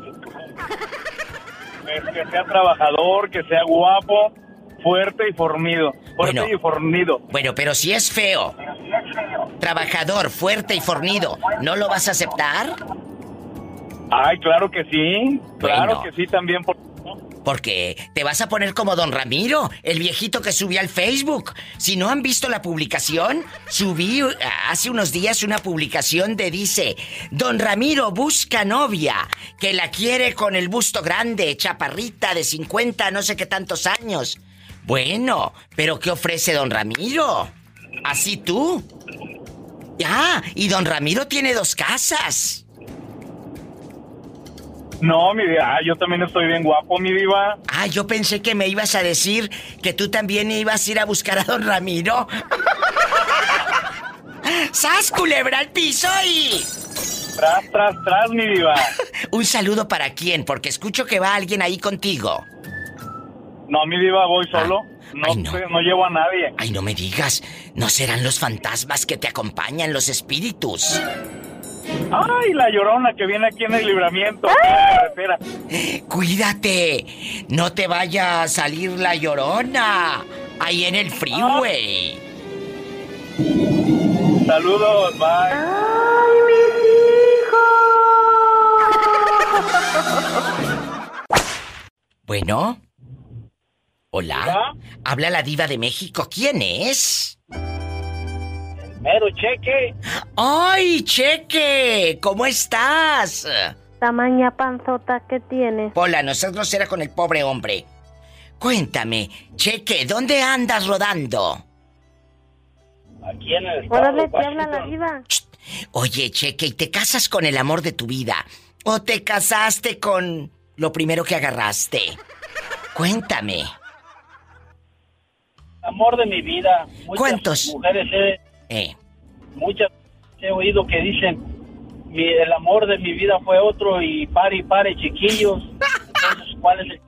Es que sea trabajador, que sea guapo, fuerte y fornido. Fuerte Bueno. y fornido. Bueno, pero si es feo, trabajador, fuerte y fornido, ¿no lo vas a aceptar? Ay, claro que sí. Claro Bueno. que sí también. Por... Porque te vas a poner como don Ramiro, el viejito que subí al Facebook. Si no han visto la publicación, subí uh, hace unos días una publicación de dice, Don Ramiro busca novia, que la quiere con el busto grande, chaparrita de 50, no sé qué tantos años. Bueno, pero ¿qué ofrece don Ramiro? ¿Así tú? Ah, y don Ramiro tiene dos casas. No, mi diva. Ah, yo también estoy bien guapo, mi diva. Ah, yo pensé que me ibas a decir que tú también ibas a ir a buscar a don Ramiro. ¡Sas, culebra al piso y... Tras, tras, tras, mi diva. Un saludo para quién, porque escucho que va alguien ahí contigo. No, mi diva, voy solo. No, Ay, no. sé, no llevo a nadie. Ay, no me digas. ¿No serán los fantasmas que te acompañan, los espíritus? Ay, la llorona que viene aquí en el libramiento. en la. Cuídate. No te vaya a salir la llorona. Ahí en el freeway. Saludos, bye. ¡Ay, mis Bueno. Hola. Habla la diva de México. ¿Quién es? Mero cheque. ¡Ay, Cheque! ¿Cómo estás? Tamaña panzota que tienes. Pola, no seas grosera con el pobre hombre. Cuéntame, Cheque, ¿dónde andas rodando? Aquí en el estado Órale, te habla la diva. Oye, Cheque, ¿y te casas con el amor de tu vida? ¿O te casaste con lo primero que agarraste? Cuéntame. Amor de mi vida. Muchas ¿Cuántos? mujeres he, Eh, muchas he oído que dicen mi, el amor de mi vida fue otro y pare y pare chiquillos. Entonces, ¿cuál es el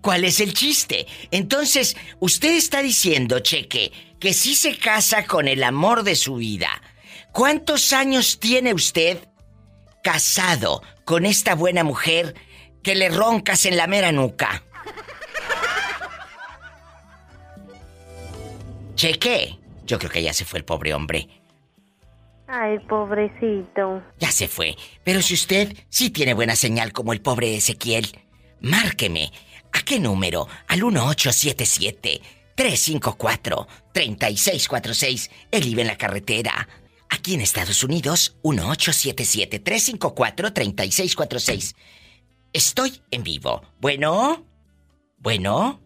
¿Cuál es el chiste? Entonces, usted está diciendo, Cheque, que sí se casa con el amor de su vida. ¿Cuántos años tiene usted casado con esta buena mujer que le roncas en la mera nuca? Cheque. Yo creo que ya se fue el pobre hombre. Ay, pobrecito. Ya se fue. Pero si usted sí tiene buena señal como el pobre Ezequiel, márqueme. ¿A qué número? Al 1877-354-3646. Él vive en la carretera. Aquí en Estados Unidos, 1877-354-3646. Estoy en vivo. Bueno. Bueno.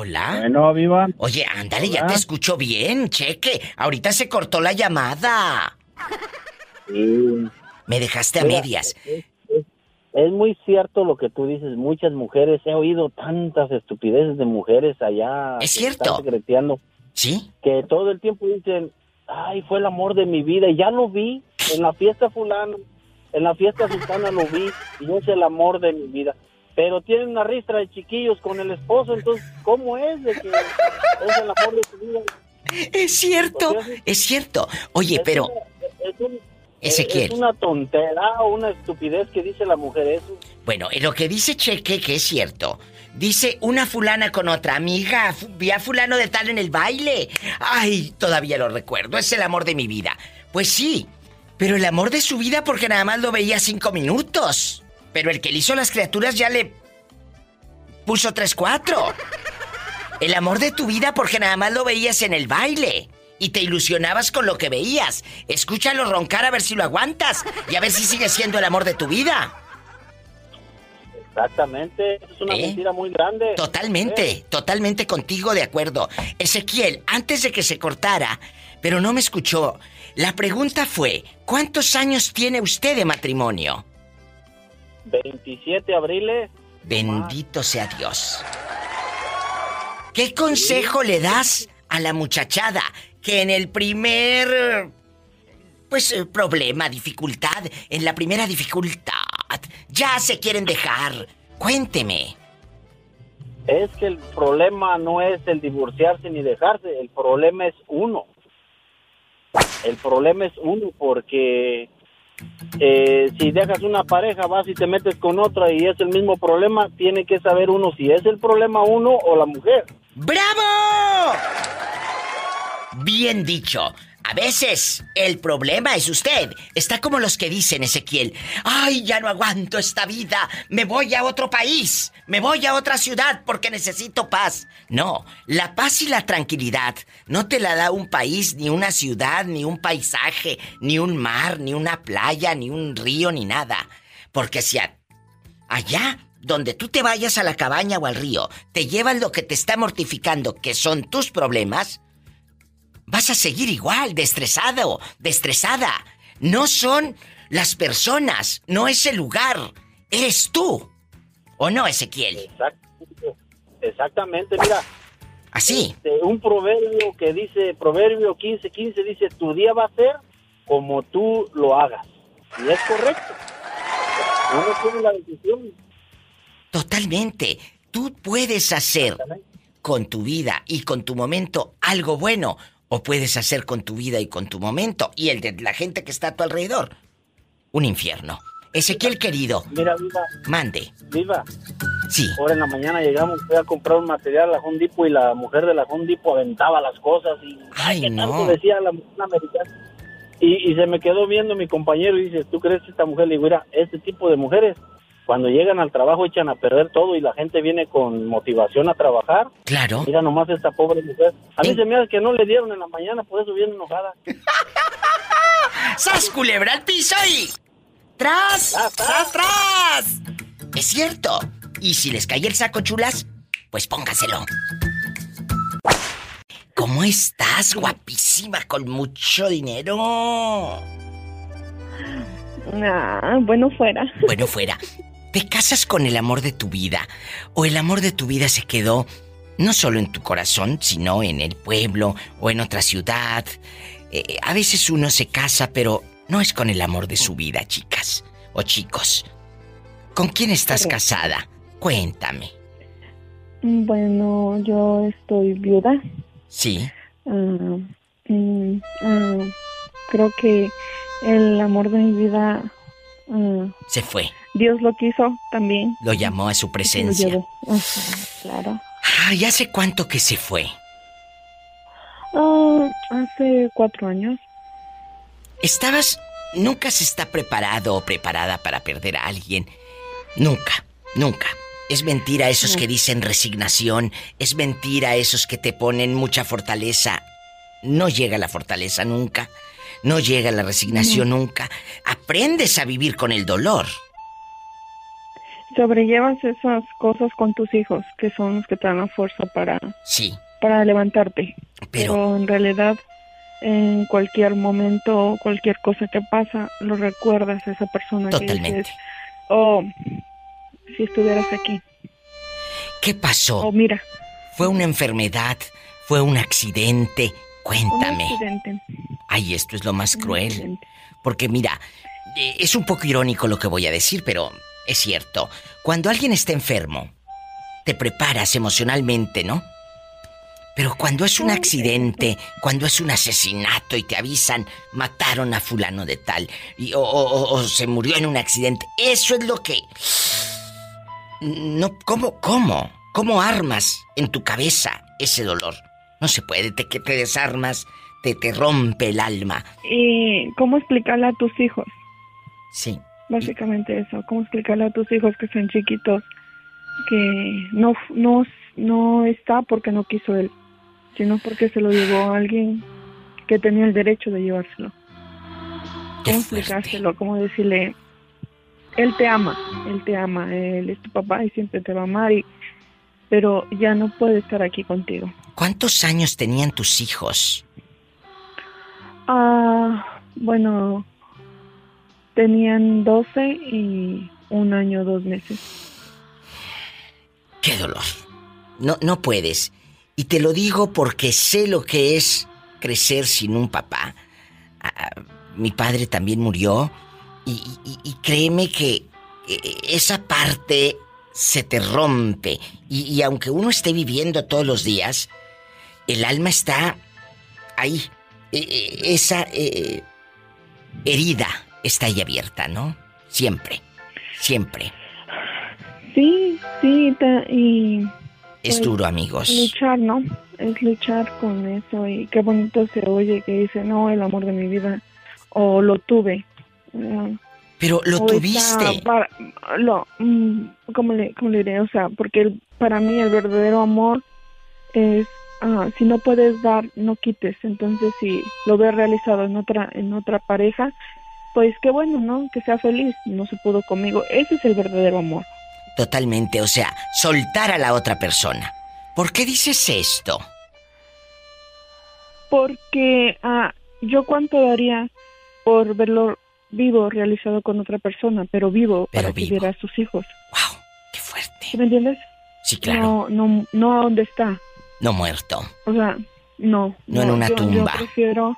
Hola. Bueno, viva. Oye, ándale, ya te escucho bien, cheque. Ahorita se cortó la llamada. Sí. Me dejaste a Mira, medias. Es, es- es muy cierto lo que tú dices. Muchas mujeres, he oído tantas estupideces de mujeres allá. Es cierto. están ¿Sí? Que todo el tiempo dicen, ay, fue el amor de mi vida. Y ya lo vi en la fiesta fulano, en la fiesta sultana lo vi. Y es el amor de mi vida. Pero tienen una ristra de chiquillos con el esposo. Entonces, ¿cómo es de que es el amor de tu vida? Es cierto, es cierto. Oye, Es pero, una- es un- Ezequiel. Es una tontera o una estupidez que dice la mujer eso. bueno, en lo que dice Cheque, que es cierto. Dice una fulana con otra amiga, vi a fulano de tal en el baile. Ay, todavía lo recuerdo, es el amor de mi vida. Pues sí, pero el amor de su vida porque nada más lo veía cinco minutos. Pero el que le hizo las criaturas ya le puso tres, cuatro. El amor de tu vida porque nada más lo veías en el baile. Y te ilusionabas con lo que veías. Escúchalo roncar a ver si lo aguantas. Y a ver si sigue siendo el amor de tu vida. Exactamente, es una ¿Eh? mentira muy grande. Totalmente, totalmente contigo de acuerdo. Ezequiel, antes de que se cortara, pero no me escuchó, la pregunta fue, ¿cuántos años tiene usted de matrimonio? 27 abriles. Bendito sea Dios. ¿Qué consejo le das a la muchachada que en el primer pues eh, problema, dificultad, en la primera dificultad ya se quieren dejar? Cuénteme. Es que el problema no es el divorciarse ni dejarse, el problema es uno. El problema es uno porque eh, si dejas una pareja, vas y te metes con otra y es el mismo problema, tiene que saber uno si es el problema uno o la mujer. ¡Bravo! Bien dicho. A veces el problema es usted. Está como los que dicen, Ezequiel, ay, ya no aguanto esta vida, me voy a otro país, me voy a otra ciudad porque necesito paz. No, la paz y la tranquilidad no te la da un país, ni una ciudad, ni un paisaje, ni un mar, ni una playa, ni un río, ni nada. Porque si allá donde tú te vayas a la cabaña o al río, te llevan lo que te está mortificando, que son tus problemas, vas a seguir igual, de estresado, de estresada. No son las personas, no es el lugar, eres tú. ¿O no, Ezequiel? Exactamente, exactamente. mira. Así. este, un proverbio que dice, proverbio 15, 15 dice, tu día va a ser como tú lo hagas. Y es correcto. Uno tiene la decisión. Totalmente. Tú puedes hacer con tu vida y con tu momento algo bueno, o puedes hacer con tu vida y con tu momento y el de la gente que está a tu alrededor un infierno. Ezequiel querido, Mira, viva, mande. viva. Sí. Ahora en la mañana llegamos, fui a comprar un material a la Home Depot y la mujer de la Home Depot aventaba las cosas y Ay, ¿qué tanto no. decía la mujer americana. Y, y se me quedó viendo mi compañero y dice, ¿tú crees que esta mujer? Le digo, mira, este tipo de mujeres cuando llegan al trabajo echan a perder todo y la gente viene con motivación a trabajar. Claro. Mira nomás esta pobre mujer. A mí se me hace que no le dieron en la mañana, por eso viene enojada. ¡Sas culebra al piso y... ¡Tras! ¡Tras, tras! Es cierto. Y si les cae el saco, chulas, pues póngaselo. ¿Cómo estás, guapísima, con mucho dinero? Ah, bueno, fuera. Bueno, fuera. ¿Te casas con el amor de tu vida? ¿O el amor de tu vida se quedó no solo en tu corazón, sino en el pueblo o en otra ciudad? Eh, a veces uno se casa, pero no es con el amor de su vida, chicas o chicos. ¿Con quién estás Correcto. casada? Cuéntame. Bueno, yo estoy viuda. Sí. Ah, mm, ah, creo que el amor de mi vida, ah, Se fue. Dios lo quiso también. Lo llamó a su presencia. claro. Ay, ¿hace cuánto que se fue? Ah, hace cuatro años. ¿Estabas... Nunca se está preparado o preparada para perder a alguien? Nunca, nunca. Es mentira esos No. que dicen resignación, es mentira esos que te ponen mucha fortaleza. No llega la fortaleza nunca, no llega la resignación nunca. Aprendes a vivir con el dolor. Sobrellevas esas cosas con tus hijos, que son los que te dan la fuerza para, Sí, para levantarte. Pero- Pero en realidad, en cualquier momento, cualquier cosa que pasa, lo recuerdas a esa persona que Totalmente. dices, oh, si estuvieras aquí. ¿qué pasó? Oh, mira, ¿Fue una enfermedad? ¿Fue un accidente? un Cuéntame. accidente. Ay, esto es lo más un cruel. accidente. Porque mira, eh, es un poco irónico lo que voy a decir, pero es cierto. Cuando alguien está enfermo, te preparas emocionalmente, ¿no? Pero cuando es un accidente, cuando es un asesinato y te avisan, mataron a fulano de tal, y- o, o- o- o se murió en un accidente, eso es lo que... No, ¿cómo, cómo? ¿Cómo armas en tu cabeza ese dolor? No se puede, te, que te desarmas, te, te rompe el alma. ¿Y cómo explicarle a tus hijos? Sí. Básicamente eso, cómo explicarle a tus hijos que son chiquitos que no no no está porque no quiso él, sino porque se lo llevó a alguien que tenía el derecho de llevárselo. ¿Cómo explicárselo? ¿Cómo decirle él te ama, él te ama, él es tu papá y siempre te va a amar y pero ya no puede estar aquí contigo. ¿Cuántos años tenían tus hijos? Ah, bueno, tenían 12 y un año, dos meses. ¡Qué dolor! No, no puedes. Y te lo digo porque sé lo que es crecer sin un papá. Ah, mi padre también murió. Y, créeme que eh, esa parte se te rompe. Y, aunque uno esté viviendo todos los días, el alma está ahí. Eh, eh, esa eh, herida está ahí abierta, ¿no? Siempre. Siempre. Sí, sí, y Es Pues, duro, amigos. luchar, ¿no? Es luchar con eso y qué bonito se oye que dice, no, el amor de mi vida, o lo tuve. Pero lo o tuviste. para- lo, mm, ¿cómo, le, ¿Cómo le diré? O sea, porque el- para mí el verdadero amor es, ah, si no puedes dar, no quites. Entonces, si lo ves realizado en otra, en otra pareja, pues qué bueno, ¿no? Que sea feliz. No se pudo conmigo. Ese es el verdadero amor. Totalmente, o sea, soltar a la otra persona. ¿Por qué dices esto? Porque ah, yo cuánto daría por verlo vivo realizado con otra persona, pero vivo Pero para que vivo. viera a sus hijos. ¡Wow! ¡Qué fuerte! ¿Sí ¿Me entiendes? Sí, claro. No, no, no a dónde está. No muerto. O sea, no. No en una yo, tumba. Yo prefiero,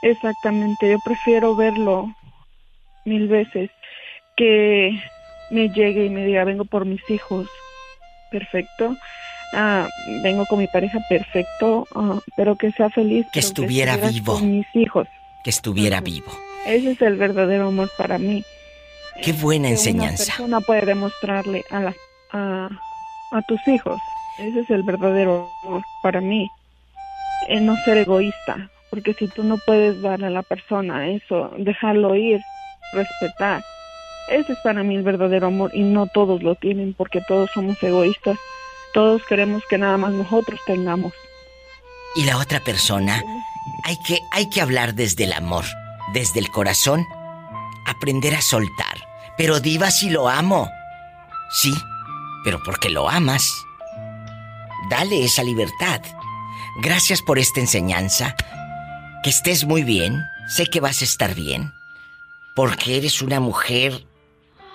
exactamente, yo prefiero verlo mil veces que me llegue y me diga, vengo por mis hijos. Perfecto. ah, vengo con mi pareja perfecto, ah, pero que sea feliz. Que estuviera vivo. Con mis hijos. Que estuviera vivo. Ese es el verdadero amor para mí. Qué buena que enseñanza. Una persona puede demostrarle a, las a, a tus hijos. Ese es el verdadero amor para mí. El no ser egoísta. Porque si tú no puedes darle a la persona eso, dejarlo ir, respetar. Ese es para mí el verdadero amor y no todos lo tienen porque todos somos egoístas. Todos queremos que nada más nosotros tengamos. Y la otra persona, hay que, hay que hablar desde el amor, desde el corazón, aprender a soltar. Pero diva si lo amo. Sí, pero porque lo amas. Dale esa libertad. Gracias por esta enseñanza. Que estés muy bien. Sé que vas a estar bien. Porque eres una mujer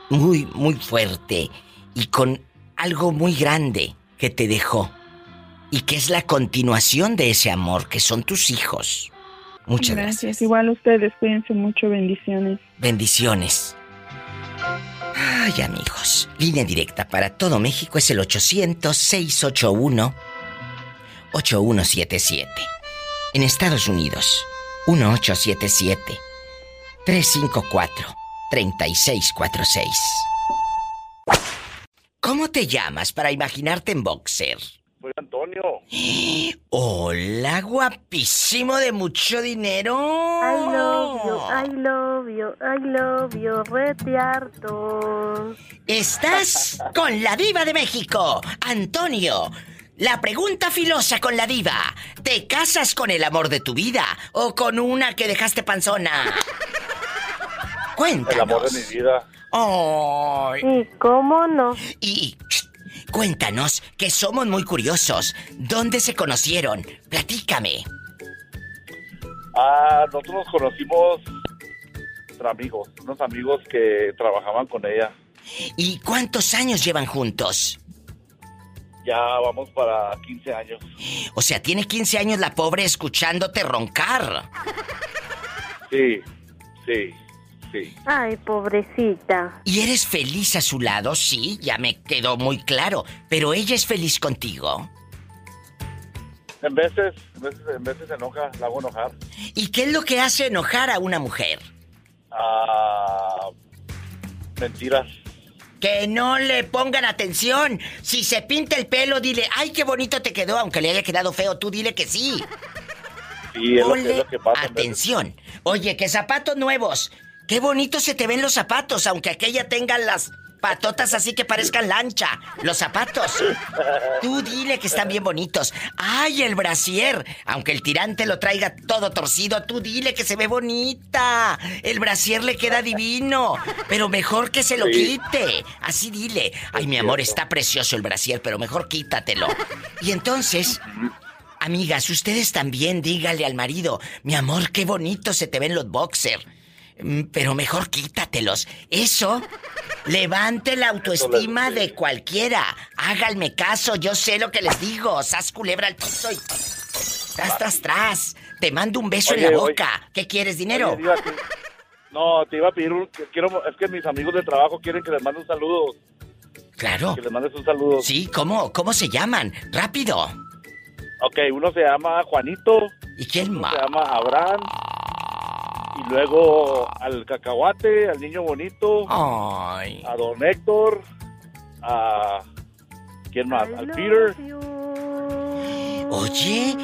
muy, muy fuerte y con algo muy grande que te dejó. Y que es la continuación de ese amor, que son tus hijos. Muchas gracias. Igual ustedes, cuídense mucho, bendiciones. Bendiciones. Ay, amigos. Línea directa para todo México es el 800-681-8177. En Estados Unidos, 1877-354-3646. ¿Cómo te llamas para imaginarte en boxer? Soy Antonio. Hola, guapísimo de mucho dinero. I love you, I love you, I love you, rete harto. Estás con la diva de México, Antonio. La pregunta filosa con la diva. ¿Te casas con el amor de tu vida o con una que dejaste panzona? Cuéntanos. El amor de mi vida. Ay. Sí, ¿cómo no? Y cuéntanos, que somos muy curiosos. ¿Dónde se conocieron? Platícame. Ah, nosotros nos conocimos entre amigos, unos amigos que trabajaban con ella. ¿Y cuántos años llevan juntos? Ya vamos para 15 años. O sea, tiene 15 años la pobre escuchándote roncar. Sí, sí, sí. Ay, pobrecita. ¿Y eres feliz a su lado? Sí, ya me quedó muy claro. Pero ella es feliz contigo. En veces, en veces, en veces se enoja, la hago enojar. ¿Y qué es lo que hace enojar a una mujer? Ah, mentiras. Que no le pongan atención. Si se pinta el pelo, dile, ay, qué bonito te quedó, aunque le haya quedado feo, tú dile que sí. Sí, es lo, que, es lo que pasa. atención. Oye, que zapatos nuevos. Qué bonito se te ven los zapatos, aunque aquella tenga las patotas así que parezcan lancha. Los zapatos. Tú dile que están bien bonitos. Ay, el brasier. Aunque el tirante lo traiga todo torcido, tú dile que se ve bonita. El brasier le queda divino. Pero mejor que se lo Sí. quite. Así dile. Ay, mi amor, está precioso el brasier, pero mejor quítatelo. Y entonces, Amigas, ustedes también dígale al marido, mi amor, qué bonito se te ven los boxer. Mm, Pero mejor quítatelos. Eso levante la autoestima de cualquiera. Háganme caso, yo sé lo que les digo. Sas culebra al piso y. Tras, tras, tras. Te mando un beso Oye, en la oye. boca. ¿Qué quieres, dinero? Oye, No, te iba a pedir un... Quiero, es que mis amigos de trabajo quieren que les mande un saludo. Claro. Que les mandes un saludo. Sí, ¿cómo? ¿Cómo se llaman? Rápido. Ok, uno se llama Juanito. ¿Y quién uno más? se llama Abraham. Y luego al cacahuate, al niño bonito. Ay. A don Héctor. A... ¿Quién más? Al Peter. Oye.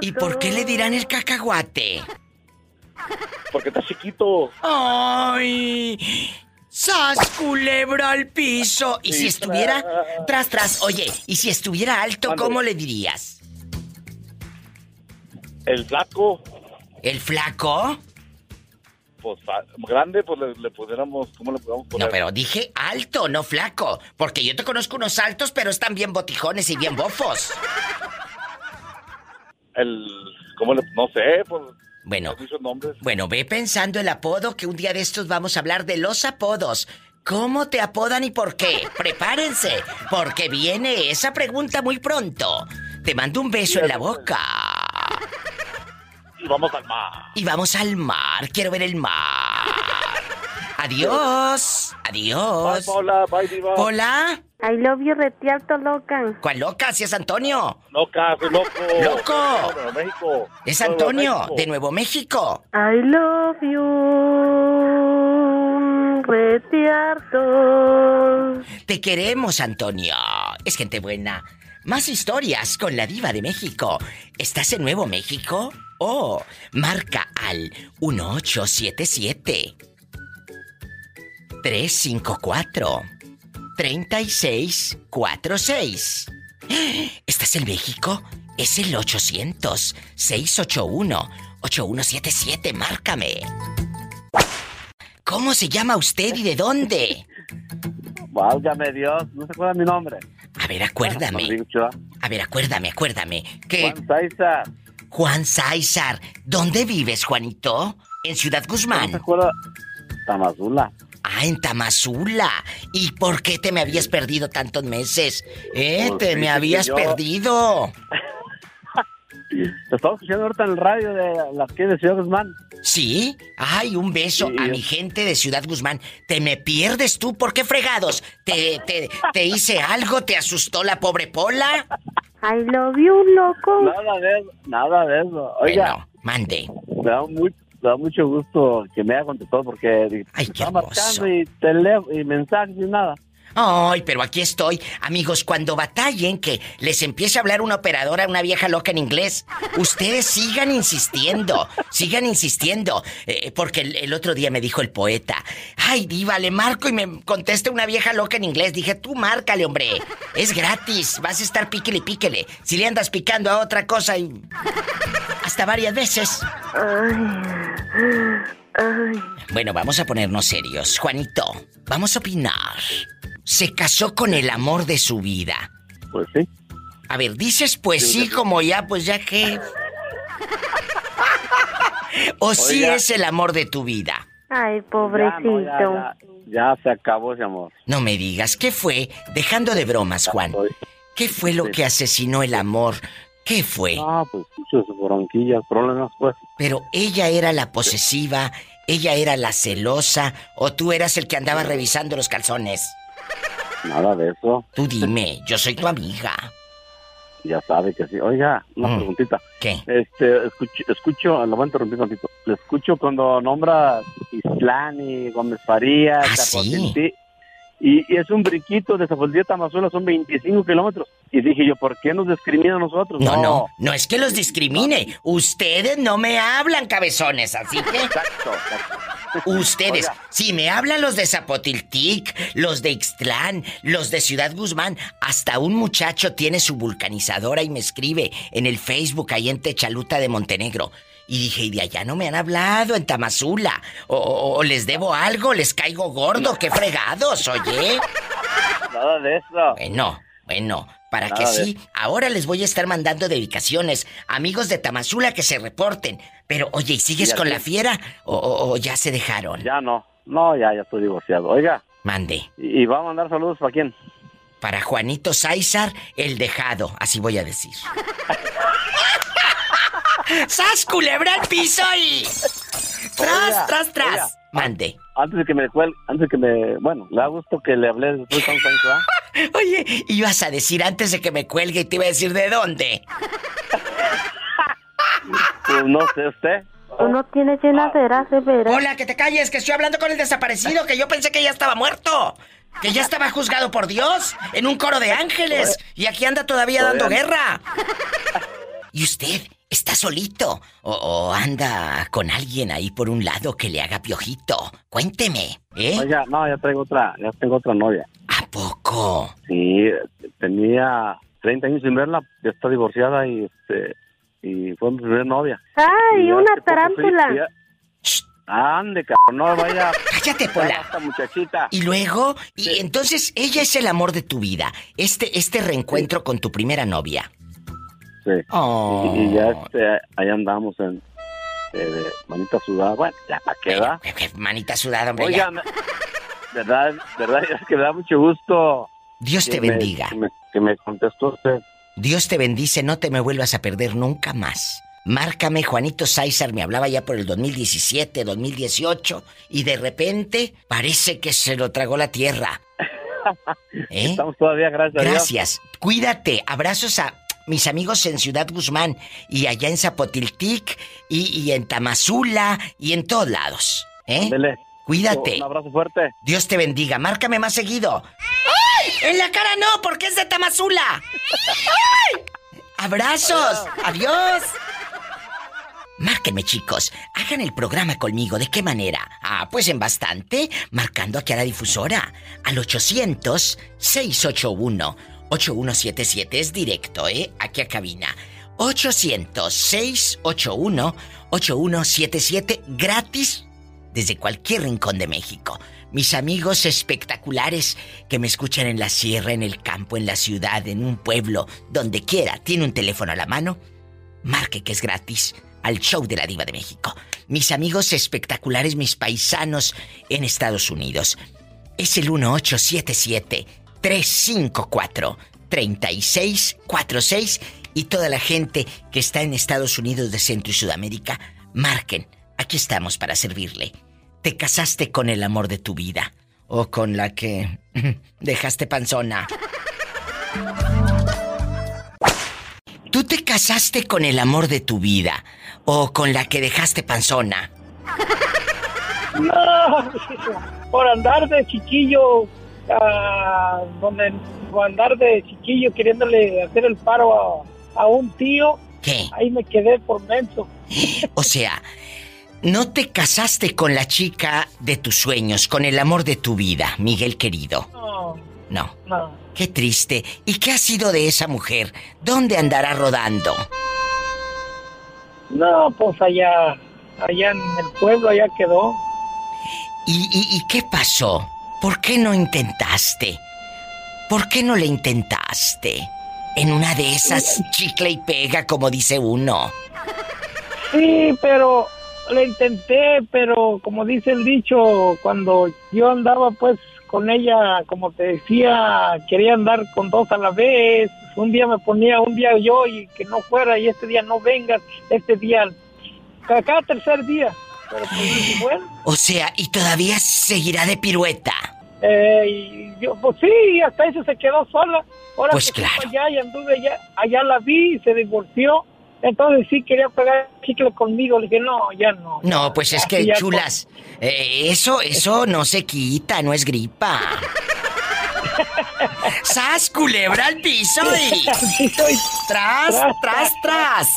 ¿y por qué le dirán el cacahuate? Porque está chiquito. ¡Ay! ¡Sas culebra al piso! ¿Y si estuviera tras. tras tras? Oye, ¿y si estuviera alto, cómo le dirías? El flaco. ¿El flaco? Pues grande, pues le, le pusiéramos... ¿Cómo le podemos poner? No, pero dije alto, no flaco. Porque yo te conozco unos altos, pero están bien botijones y bien bofos. El... ¿Cómo le...? No sé, pues... Bueno, bueno, ve pensando el apodo que un día de estos vamos a hablar de los apodos. ¿Cómo te apodan y por qué? Prepárense, porque viene esa pregunta muy pronto. Te mando un beso en la boca. Y vamos al mar. Y vamos al mar, quiero ver el mar. Adiós. Adiós. Bye, Paula. Bye, Diva. Hola. I love you, retiarto loca. ¿Cuál loca? Si es Antonio. Loca, soy loco. ¡Loco! No, de México. Es Antonio, México. de Nuevo México. I love you, retiarto. Te queremos, Antonio. Es gente buena. Más historias con la diva de México. ¿Estás en Nuevo México? Oh, marca al 1877 354 3646. ¿Estás en México? Es el 800 681 8177, márcame. ¿Cómo se llama usted y de dónde? Válgame Dios, no se acuerda mi nombre. A ver, acuérdame. A ver, acuérdame, acuérdame. Que... Juan Sáizar. Juan Sáizar. ¿Dónde vives, Juanito? En Ciudad Guzmán. Tamazula. Ah, en Tamazula. ¿Y por qué te me habías perdido tantos meses? ¿Eh? Pues te me habías yo- perdido. Te estaba escuchando ahorita en el radio de la que de Ciudad Guzmán. ¿Sí? Ay, un beso a mi gente de Ciudad Guzmán. ¿Te me pierdes tú? ¿Por qué fregados? ¿Te, te, te hice algo? ¿Te asustó la pobre Pola? I love you, loco. Nada de eso, nada de eso. Oiga, Bueno, mande. me da, muy, me da mucho gusto que me haya contestado porque estaba marcando y, y mensajes y nada. Ay, pero aquí estoy. Amigos, cuando batallen que les empiece a hablar una operadora, una vieja loca en inglés, ustedes sigan insistiendo, sigan insistiendo. Eh, porque el, otro día me dijo el poeta, ay, diva, le marco y me contesta una vieja loca en inglés. Dije, tú márcale, hombre. Es gratis, vas a estar píquele píquele. Si le andas picando a otra cosa y... Hasta varias veces. Bueno, vamos a ponernos serios. Juanito, vamos a opinar. Se casó con el amor de su vida. Pues sí. A ver, dices pues sí, como ya, pues ya que. o sí es el amor de tu vida. Ay, Ya, pobrecito. no, ya, ya, ya se acabó ese amor. No me digas, ¿qué fue? Dejando de bromas, Juan. ¿Qué fue lo que asesinó el amor? ¿Qué fue? Ah, pues muchos bronquillas, problemas, pues. Pero ella era la posesiva, ella era la celosa, o tú eras el que andaba revisando los calzones. Nada de eso. Tú dime, yo soy tu amiga. Ya sabe que sí. Oiga, una Mm. preguntita. ¿Qué? Este, escucho, escucho, lo voy a interrumpir un tantito. Le escucho cuando nombra Islán y Gómez Farías, Ah, sí. Y, y es un briquito de Zapotlán a Tamazuela, son 25 kilómetros. Y dije yo, ¿por qué nos discrimina a nosotros? No, no, no es que los discrimine. Ustedes no me hablan, cabezones, así que. Ustedes, Oiga. si me hablan los de Zapotiltic, los de Ixtlán, los de Ciudad Guzmán, hasta un muchacho tiene su vulcanizadora y me escribe en el Facebook ahí en Techaluta de Montenegro. Y dije, y de allá no me han hablado en Tamazula. O, o- o les debo algo, les caigo gordo, qué fregados, oye. Nada de eso. Bueno, bueno, para Nada que sí, ahora les voy a estar mandando dedicaciones. Amigos de Tamazula que se reporten. Pero, oye, ¿y sigues con la fiera o, o- o ya se dejaron? Ya no. No, ya, ya estoy divorciado. Oiga. Mande. ¿Y, y va a mandar saludos para quién? Para Juanito Sáizar, el dejado, así voy a decir. ¡Sas, culebra al piso y... ¡Tras, Oiga, tras, tras! oiga. Mande. Antes de que me cuelgue, antes de que me... Bueno, le da gusto que le hablé después de ¿verdad? Oye, ibas a decir antes de que me cuelgue y te iba a decir de dónde. Pues no sé usted. Uno tiene llenaderas de veras. Hola, que te calles, que estoy hablando con el desaparecido, que yo pensé que ya estaba muerto. Que ya estaba juzgado por Dios en un coro de ángeles. Y aquí anda todavía dando guerra. ¿Y usted está solito? ¿O, o anda con alguien ahí por un lado que le haga piojito? Cuénteme, ¿eh? Oiga, no, ya traigo otra, ya tengo otra novia. ¿A poco? Sí, tenía 30 años sin verla, ya está divorciada y este y fue mi primera novia. Ay, Y una tarántula. fui Ande, cabrón, no vaya. Cállate, Pola. Esta muchachita. Y luego, y entonces ella es el amor de tu vida. Este, este reencuentro con tu primera novia. Sí. Oh. Y, y ya este, ahí andamos en eh, manita sudada. Bueno, ya para qué da. Manita sudada, hombre. Oiga, ya. verdad, verdad, es que me da mucho gusto. Dios te me- bendiga. que, me, que me contestó usted. Dios te bendice, no te me vuelvas a perder nunca más. Márcame, Juanito Sáizar me hablaba ya por el 2017, 2018 y de repente parece que se lo tragó la tierra. ¿Eh? Estamos todavía, gracias. a Dios. Gracias. Cuídate. Abrazos a mis amigos en Ciudad Guzmán y allá en Zapotiltic y, y en Tamazula y en todos lados. ¿Eh? Ándele. Cuídate. Un abrazo fuerte. Dios te bendiga. Márcame más seguido. ¡Ay! En la cara no, porque es de Tamazula. ¡Ay! Abrazos. Adiós. Márquenme, chicos. Hagan el programa conmigo. ¿De qué manera? Ah, pues en bastante. Marcando aquí a la difusora. Al 800-681-8177. Es directo, ¿eh? Aquí a cabina. 800-681-8177. Gratis desde cualquier rincón de México. Mis amigos espectaculares que me escuchan en la sierra, en el campo, en la ciudad, en un pueblo, donde quiera, tiene un teléfono a la mano, marque que es gratis al show de la diva de México. Mis amigos espectaculares, mis paisanos en Estados Unidos. Es el 1877-354-3646 y toda la gente que está en Estados Unidos de Centro y Sudamérica, marquen. Aquí estamos para servirle. ¿Te casaste con el amor de tu vida? ¿O con la que dejaste panzona? ¿Tú te casaste con el amor de tu vida? ¿O con la que dejaste panzona? Por andar de chiquillo, ah, donde, andar de chiquillo queriéndole hacer el paro a, a un tío, ¿Qué? ahí me quedé por menso. O sea, no te casaste con la chica de tus sueños, con el amor de tu vida, Miguel querido. No, No. no. Qué triste. ¿Y qué ha sido de esa mujer? ¿Dónde andará rodando? No, pues allá, allá en el pueblo, allá quedó. ¿Y, y, y qué pasó? ¿Por qué no intentaste? ¿Por qué no le intentaste? En una de esas chicle y pega, como dice uno. Sí, pero le intenté, pero como dice el dicho, cuando yo andaba pues con ella, como te decía, quería andar con dos a la vez. Un día me ponía, un día yo y que no fuera y este día no vengas, este día, cada, tercer día. Pero pues bueno, O sea, y todavía seguirá de pirueta. eh, y yo, pues sí, hasta eso se quedó sola. Ahora Pues claro. allá y anduve allá, allá la vi y se divorció. Entonces sí quería pegar chicle conmigo. Le dije, no, ya no. No, pues es que chulas. eh, eso, eso no se quita, no es gripa. ¡Sas, culebra al piso y... ¡Tras, tras, tras!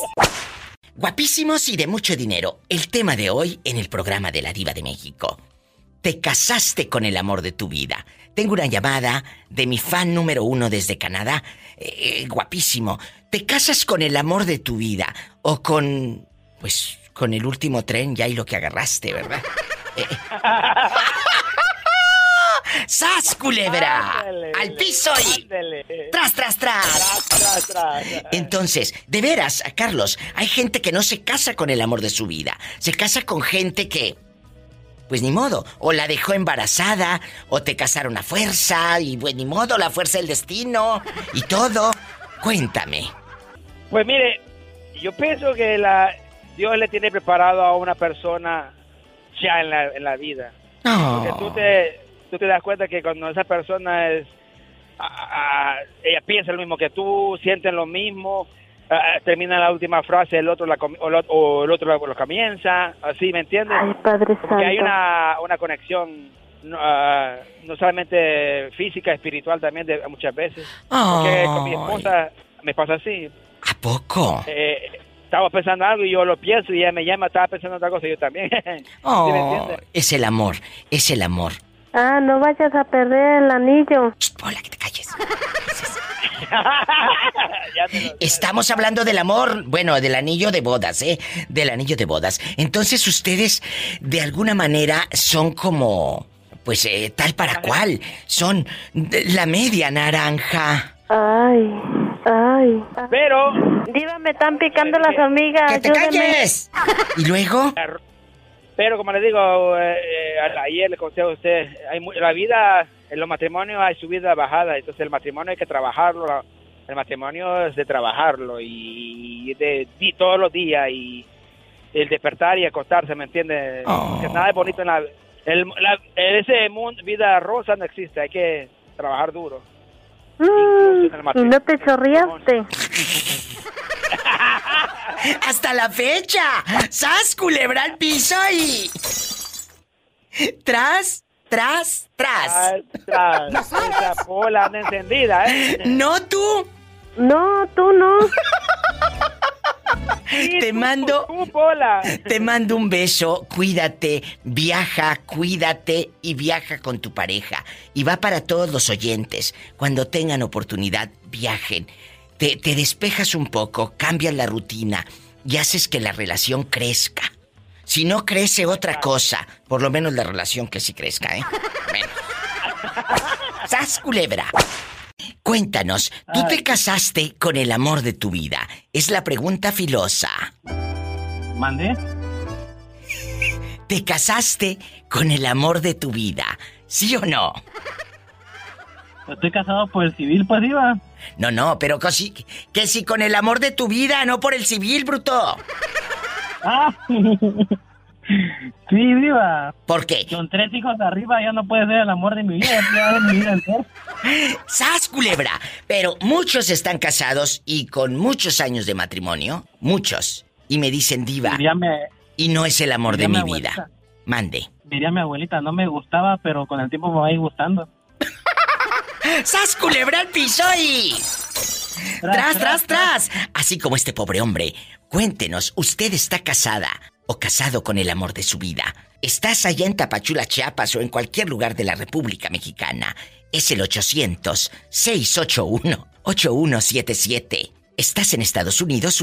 Guapísimos y de mucho dinero. El tema de hoy en el programa de la Diva de México. Te casaste con el amor de tu vida. Tengo una llamada de mi fan número uno desde Canadá. Eh, eh, guapísimo. ¿Te casas con el amor de tu vida? O con. Pues con el último tren ya y lo que agarraste, ¿verdad? Eh, ¡Sas, culebra! Ándale, ¡Al piso y. ándale. ¡Tras, tras, tras! Tras, tras. Entonces, de veras, Carlos, hay gente que no se casa con el amor de su vida. Se casa con gente que. Pues ni modo. O la dejó embarazada, o te casaron a fuerza, y pues ni modo, la fuerza del destino, y todo. Cuéntame. Pues mire, yo pienso que la Dios le tiene preparado a una persona ya en la, en la vida. Porque tú te, tú te das cuenta que cuando esa persona es... a- a- ella piensa lo mismo que tú, sienten lo mismo, a- termina la última frase, el otro la, o, el otro- o el otro lo, lo comienza, así, ¿me entiendes? Ay, Padre Como que hay una, una conexión no, ah, no solamente física, espiritual también de, muchas veces. Porque con mi esposa me pasa así. ¿A poco? Eh, estaba pensando algo y yo lo pienso y ella me llama, estaba pensando otra cosa y yo también. ¿Sí me Oh, es el amor, es el amor. Ah, no vayas a perder el anillo. Hola, que te calles. Estamos hablando del amor, bueno, del anillo de bodas, ¿eh? Del anillo de bodas. Entonces ustedes, de alguna manera, son como, pues, eh, tal para cual. Son de- la media naranja. Ay, ay. Pero... Diva, me están picando las hormigas. ¡Que te calles! ¿Y luego? Pero como le digo, eh, eh, ayer le conté a usted, hay mu- la vida, en los matrimonios hay subida bajada, entonces el matrimonio hay que trabajarlo, El matrimonio es de trabajarlo y de, di- todos los días y el despertar y acostarse, ¿me entiendes? Que nada es bonito en la... El, la- ese mundo, vida rosa no existe, hay que trabajar duro. Mm, ¿Y no te chorreaste? Hasta la fecha. ¡Sas, culebra al piso y... Tras, tras, tras. Tras, esa anda encendida, ¿eh? No tú. No, tú no. Te mando. Te mando un beso. Cuídate, viaja, cuídate y viaja con tu pareja. Y va para todos los oyentes. Cuando tengan oportunidad, viajen. Te, te despejas un poco, cambias la rutina y haces que la relación crezca. Si no crece otra cosa, por lo menos la relación que sí crezca, ¿eh? Bueno. ¡Sas, culebra! Cuéntanos, ¿tú te casaste con el amor de tu vida? Es la pregunta filosa. ¿Mandé? ¿Te casaste con el amor de tu vida? ¿Sí o no? Estoy casado por el civil, pues iba. No, no, pero que si, que si con el amor de tu vida, no por el civil, bruto. Ah, sí, viva. ¿Por qué? Con tres hijos arriba ya no puede ser el amor de mi vida, ya mi vida entera. ¡Sas, culebra! Pero muchos están casados y con muchos años de matrimonio. Muchos. Y me dicen diva. Y no es el amor de mi vida. Mande. Diría mi abuelita, no me gustaba, pero con el tiempo me va a ir gustando. ¡Sas, culebra al piso y... Tras, tras, tras. Así como este pobre hombre. Cuéntenos, ¿usted está casada o casado con el amor de su vida? ¿Estás allá en Tapachula, Chiapas o en cualquier lugar de la República Mexicana? Es el 800-681-8177. ¿Estás en Estados Unidos?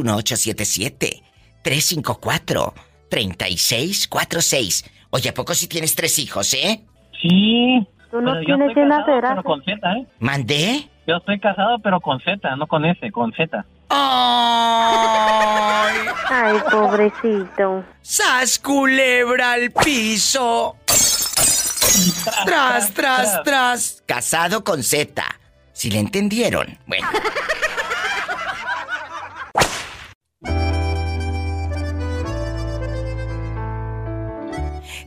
1877-354-3646. Oye, ¿a poco si tienes tres hijos, eh? Sí. Tú no pero yo tienes estoy que casado, nacer, pero con Z, ¿eh? ¿Mandé? Yo estoy casado, pero con Z, no con S, con Z. ¡Ay! Ay, pobrecito. ¡Sas culebra al piso! Tras, tras, tras. Casado con Z. Si le entendieron. Bueno.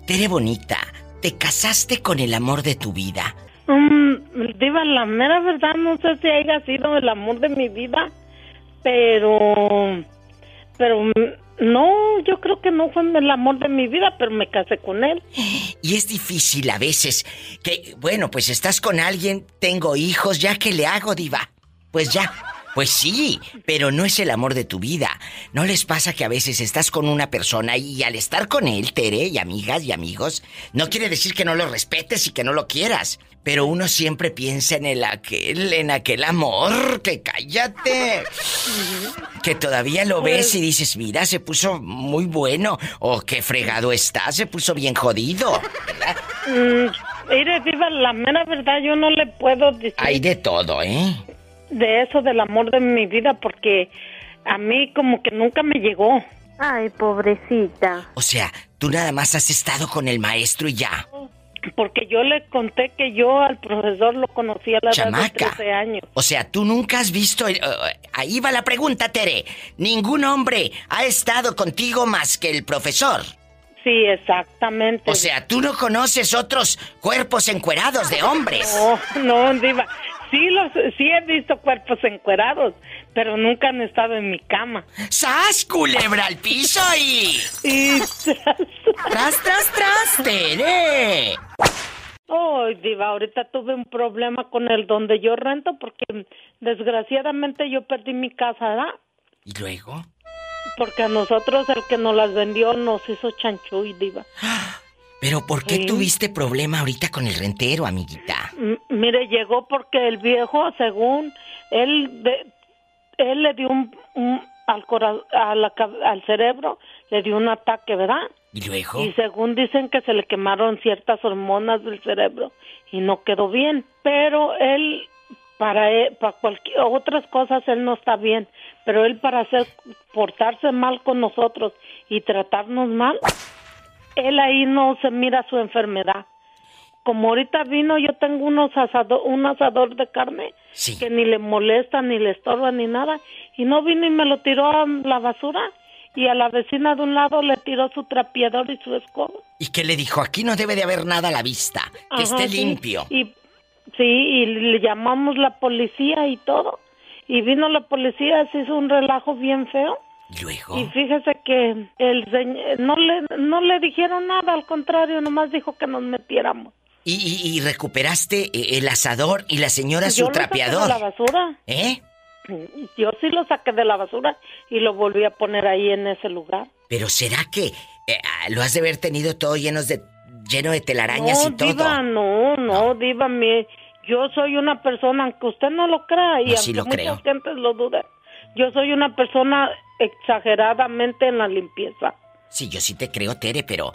Tere bonita, te casaste con el amor de tu vida. Mm, diva, la mera verdad no sé si haya sido el amor de mi vida, pero, pero mm, no, yo creo que no fue el amor de mi vida, pero me casé con él. Y es difícil a veces que, bueno, pues estás con alguien, tengo hijos, ¿ya qué le hago, diva? Pues ya. Pues sí, pero no es el amor de tu vida. ¿No les pasa que a veces estás con una persona y al estar con él, Tere, y amigas y amigos, no quiere decir que no lo respetes y que no lo quieras, pero uno siempre piensa en el aquel, en aquel amor, que cállate. Que todavía lo ves y dices, mira, se puso muy bueno, o qué fregado está, se puso bien jodido. Mm, mire, diva, la mera verdad yo no le puedo decir Hay de todo, ¿eh? De eso del amor de mi vida porque a mí como que nunca me llegó. Ay, pobrecita. O sea, tú nada más has estado con el maestro y ya. Porque yo le conté que yo al profesor lo conocí a la edad de Chamaca. 13 años. O sea, tú nunca has visto... el- eh, ahí va la pregunta, Tere. Ningún hombre ha estado contigo más que el profesor. Sí, exactamente. O sea, tú no conoces otros cuerpos encuerados de hombres. No, no, diva. Sí, los, sí he visto cuerpos encuerados, pero nunca han estado en mi cama. ¡Sas, culebra al piso y... Y tras, tras, tras, Tere! Oh, diva, ahorita tuve un problema con el donde yo rento porque desgraciadamente yo perdí mi casa, ¿verdad? ¿Y luego? Porque a nosotros el que nos las vendió nos hizo chanchuy, diva. ¿Pero por qué tuviste problema ahorita con el rentero, amiguita? M- mire, llegó porque el viejo, según él, de- él le dio un, un- al, cora- a la cab- al cerebro, le dio un ataque, ¿verdad? ¿Y luego? Y según dicen que se le quemaron ciertas hormonas del cerebro y no quedó bien. Pero él, para, él- para cualquier, otras cosas, él no está bien. Pero él para hacer, portarse mal con nosotros y tratarnos mal, él ahí no se mira su enfermedad. como ahorita vino, yo tengo unos asado, un asador de carne que ni le molesta, ni le estorba, ni nada. Y no vino y me lo tiró a la basura. Y a la vecina de un lado le tiró su trapeador y su escoba. ¿Y qué le dijo? Aquí no debe de haber nada a la vista. Que Ajá, esté sí. limpio. Y, sí, y le llamamos la policía y todo. Y vino la policía, se hizo un relajo bien feo. Luego. Y fíjese que el señ- no le no le dijeron nada, al contrario, nomás dijo que nos metiéramos. Y, y- y recuperaste eh, el asador y la señora Yo su lo saqué trapeador. de la basura. ¿Eh? Yo sí lo saqué de la basura y lo volví a poner ahí en ese lugar. Pero será que eh, ah, lo has de haber tenido todo llenos de lleno de telarañas no, y todo. diva, no, no, diva, mi, yo soy una persona, aunque usted no lo crea y No, sí aunque lo muchas gentes lo duden, yo soy una persona exageradamente en la limpieza. Sí, yo sí te creo, Tere, pero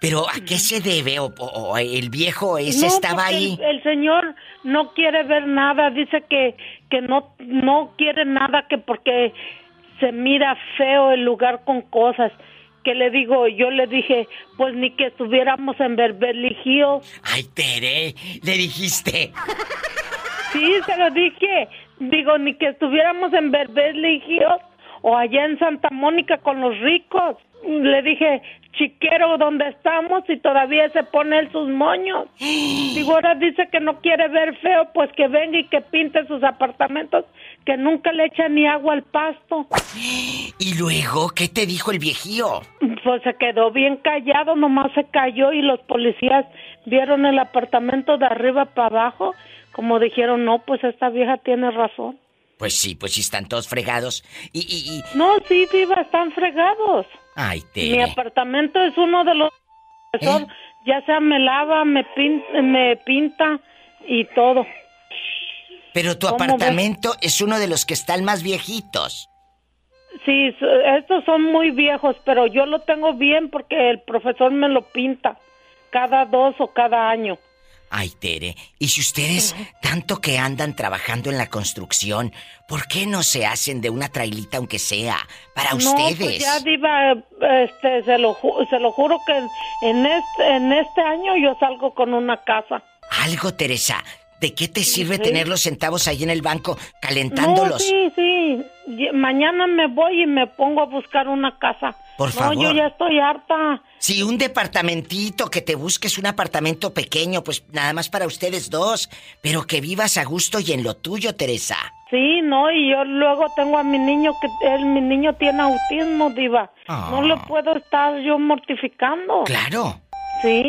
pero ¿a qué se debe o, el viejo ese No, estaba ahí? El, el señor no quiere ver nada, dice que, que no, no quiere nada, que porque se mira feo el lugar con cosas. Que le digo, yo le dije, pues ni que estuviéramos en Beverly Hills. Ay, Tere, le dijiste. Sí, se lo dije. Digo, ni que estuviéramos en Beverly Hills o allá en Santa Mónica con los ricos. Le dije, chiquero, ¿dónde estamos? Y todavía se pone él sus moños. Digo, ahora dice que no quiere ver feo, pues que venga y que pinte sus apartamentos, que nunca le echa ni agua al pasto. ¿Y luego qué te dijo el viejío? Pues se quedó bien callado, nomás se cayó y los policías vieron el apartamento de arriba para abajo, como dijeron, no, pues esta vieja tiene razón. Pues sí, pues sí están todos fregados. Y, y, y... No, sí, diva, están fregados. Ay, Mi Tere. apartamento es uno de los... ¿Eh? Ya sea me lava, me, pin- me pinta y todo. Pero tu apartamento es uno de los que están más viejitos. Sí, estos son muy viejos, pero yo lo tengo bien porque el profesor me lo pinta cada dos o cada año. Ay, Tere, y si ustedes tanto que andan trabajando en la construcción, ¿por qué no se hacen de una trailita aunque sea para No, ustedes? pues ya diva, este, se lo, ju- se lo juro que en este, en este año yo salgo con una casa. Algo, Teresa, ¿de qué te sirve Sí. tener los centavos ahí en el banco No, calentándolos? sí, sí. Mañana me voy y me pongo a buscar una casa. Por No, favor. yo ya estoy harta. Si un departamentito, que te busques un apartamento pequeño, pues nada más para ustedes dos, pero que vivas a gusto y en lo tuyo, Teresa. Sí, no, y yo luego tengo a mi niño que él, mi niño tiene autismo, diva. Ah. No lo puedo estar yo mortificando. Claro. Sí.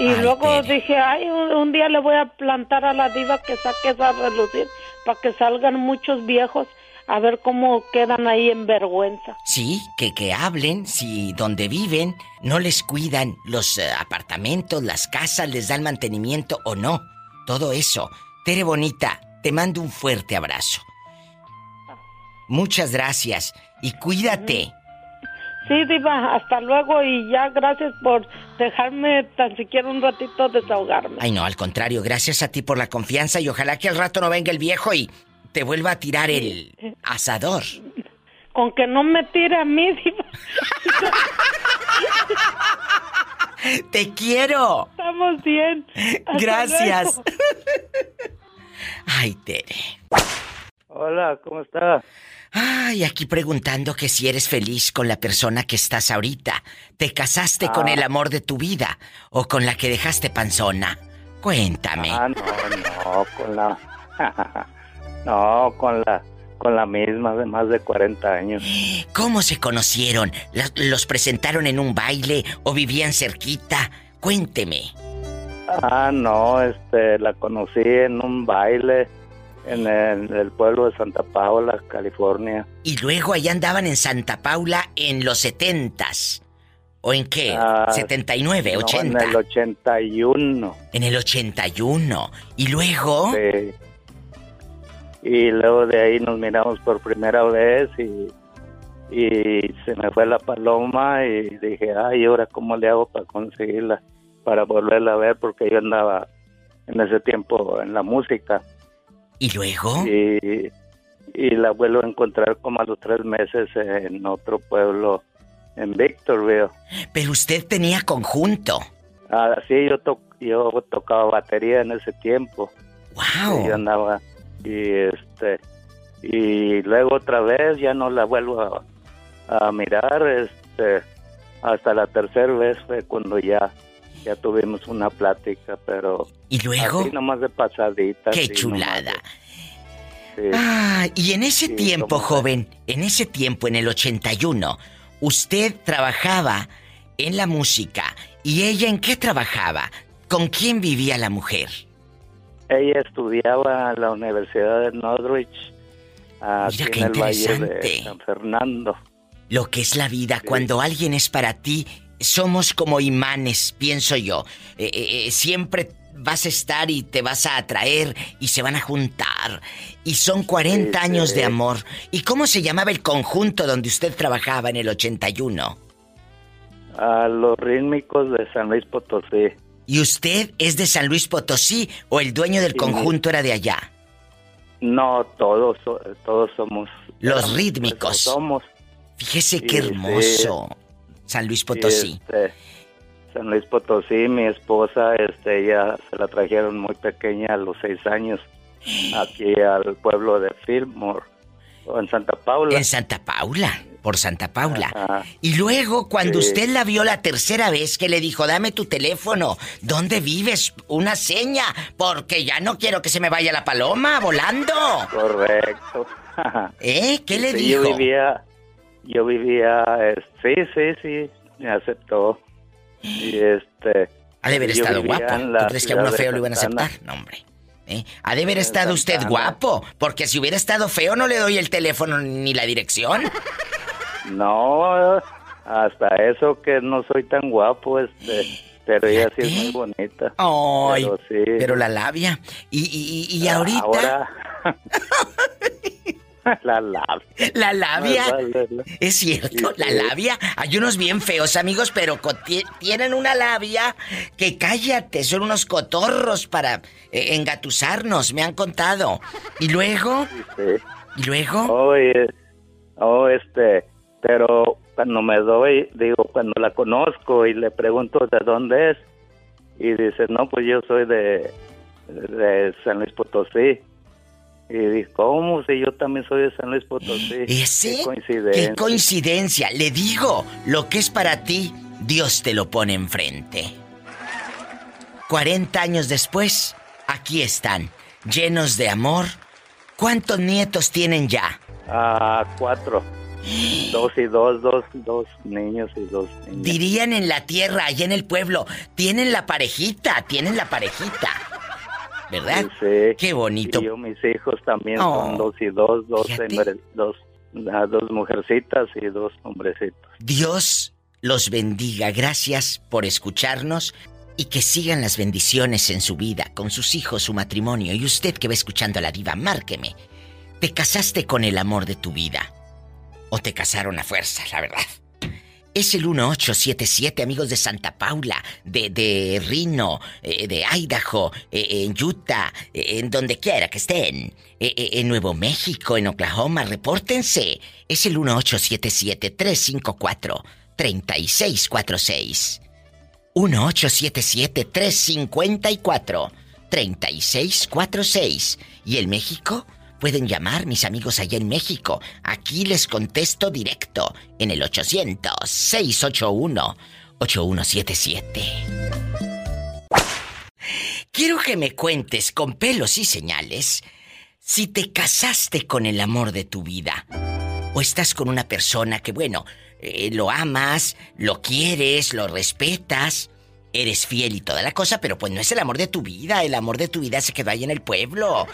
Y Ay, luego dije, ay, un, un día le voy a plantar a la diva que saque eso a relucir para que salgan muchos viejos a ver cómo quedan ahí en vergüenza. Sí, que, que hablen si donde viven no les cuidan los eh, apartamentos, las casas, les dan mantenimiento o no. Todo eso. Tere Bonita, te mando un fuerte abrazo. Muchas gracias y cuídate. Sí, diva, hasta luego y ya gracias por dejarme tan siquiera un ratito desahogarme. Ay, no, al contrario, gracias a ti por la confianza y ojalá que al rato no venga el viejo y te vuelva a tirar el asador. Con que no me tire a mí. ¡Te quiero! Estamos bien. Hasta Gracias. luego. Ay, Tere. Hola, ¿cómo está? Ay, aquí preguntando que si eres feliz con la persona que estás ahorita. ¿Te casaste con Ah. el amor de tu vida o con la que dejaste panzona? Cuéntame. Ah, no, no, con la... no, con la... Con la misma de más de 40 años. ¿Cómo se conocieron? ¿La- ¿Los presentaron en un baile o vivían cerquita? Cuénteme. Ah, no, este, la conocí en un baile en el, el pueblo de Santa Paula, California. Y luego allá andaban en Santa Paula en los setentas. ¿O en qué? Ah, ¿79, no, 80? en el 81. En el 81. ¿Y luego? Sí. Y luego de ahí nos miramos por primera vez y, y se me fue la paloma y dije, ay, ¿y ahora cómo le hago para conseguirla? Para volverla a ver porque yo andaba en ese tiempo en la música. ¿Y luego? Y, y la vuelvo a encontrar como a los tres meses en otro pueblo, en Victorville. Pero usted tenía conjunto. Ah, sí, yo, to yo tocaba batería en ese tiempo. ¡Wow! Y yo andaba, y este, y luego otra vez ya no la vuelvo a, a mirar, este, hasta la tercera vez fue cuando ya, ya tuvimos una plática, pero... ¿Y luego? Así nomás de pasadita. ¡Qué chulada! de- sí. Ah, y en ese Sí, tiempo, como- joven, en ese tiempo, en el 81, usted trabajaba en la música. ¿Y ella en qué trabajaba? ¿Con quién vivía la mujer? Ella estudiaba en la Universidad de Norwich, aquí qué en el Valle interesante. de San Fernando. Lo que es la vida, cuando alguien es para ti, somos como imanes, pienso yo. Eh, eh, eh, siempre vas a estar y te vas a atraer y se van a juntar. Y son 40 Sí, años sí. de amor. ¿Y cómo se llamaba el conjunto donde usted trabajaba en el 81? A los rítmicos de San Luis Potosí. ¿Y usted es de San Luis Potosí o el dueño del Sí. conjunto era de allá? No, todos, todos somos. Los rítmicos. Somos. Fíjese qué hermoso. San Luis Potosí. Este, San Luis Potosí, mi esposa, este, ella se la trajeron muy pequeña a los seis años aquí al pueblo de Fillmore, en Santa Paula. En Santa Paula, por Santa Paula. Ajá. Y luego, cuando Sí. usted la vio la tercera vez, que le dijo, dame tu teléfono, ¿dónde vives? Una seña, porque ya no quiero que se me vaya la paloma volando. Correcto. ¿Eh? ¿Qué le Sí, dijo? Yo vivía, yo vivía, eh, sí, sí, sí, me aceptó. Y este. Ha de haber estado guapo. ¿Tú crees que a uno feo lo iban a aceptar? No, hombre. ¿Eh? Ha de haber estado usted guapo, porque si hubiera estado feo no le doy el teléfono ni la dirección. No, hasta eso que no soy tan guapo, este, pero ella sí es muy bonita. Ay, pero sí. pero la labia. Y, y, y- y ahorita, Ahora. la labia. la labia. Es cierto, la labia. Hay unos bien feos, amigos, pero tienen una labia que cállate, son unos cotorros para eh, engatusarnos, me han contado. Y luego, Sí. y luego, Oye, oh, este, pero cuando me doy, digo, cuando la conozco y le pregunto de dónde es, y dice, no, pues yo soy de, de San Luis Potosí. Y ¿cómo? Si yo también soy de San Luis Potosí. ese, Qué coincidencia. qué coincidencia. Le digo, lo que es para ti, Dios te lo pone enfrente. 40 años después, aquí están, llenos de amor. ¿Cuántos nietos tienen ya? Ah, cuatro. Dos y dos, dos, dos niños y dos niñas. Dirían en la tierra, allá en el pueblo, tienen la parejita, tienen la parejita. ¿Verdad? Sí. Qué bonito. Y yo, mis hijos también Oh. son dos y dos, dos, Fíjate. dos, ah, dos mujercitas y dos hombrecitos. Dios los bendiga. Gracias por escucharnos y que sigan las bendiciones en su vida, con sus hijos, su matrimonio. Y usted que va escuchando a la diva, márqueme. ¿Te casaste con el amor de tu vida? ¿O te casaron a fuerza, la verdad? Es el 1877, amigos de Santa Paula, de, de Reno, eh, de Idaho, eh, en Utah, eh, en donde quiera que estén. En Nuevo México, en Oklahoma, repórtense. Es el 1877-354-3646. 1877-354-3646. ¿Y el México? Pueden llamar mis amigos allá en México. Aquí les contesto directo en el 800-681-8177. Quiero que me cuentes con pelos y señales si te casaste con el amor de tu vida o estás con una persona que, bueno, eh, lo amas, lo quieres, lo respetas, eres fiel y toda la cosa, pero pues no es el amor de tu vida. El amor de tu vida se quedó ahí en el pueblo,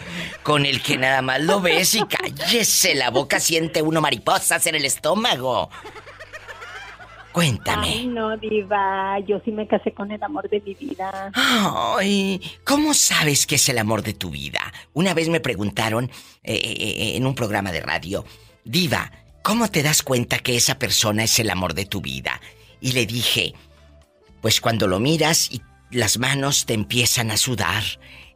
con el que nada más lo ves y cállese la boca, siente uno mariposas en el estómago. Cuéntame. Ay, no, diva, yo sí me casé con el amor de mi vida. Ay, ¿cómo sabes que es el amor de tu vida? Una vez me preguntaron eh, eh, en un programa de radio, Diva, ¿cómo te das cuenta que esa persona es el amor de tu vida? Y le dije, pues cuando lo miras y las manos te empiezan a sudar,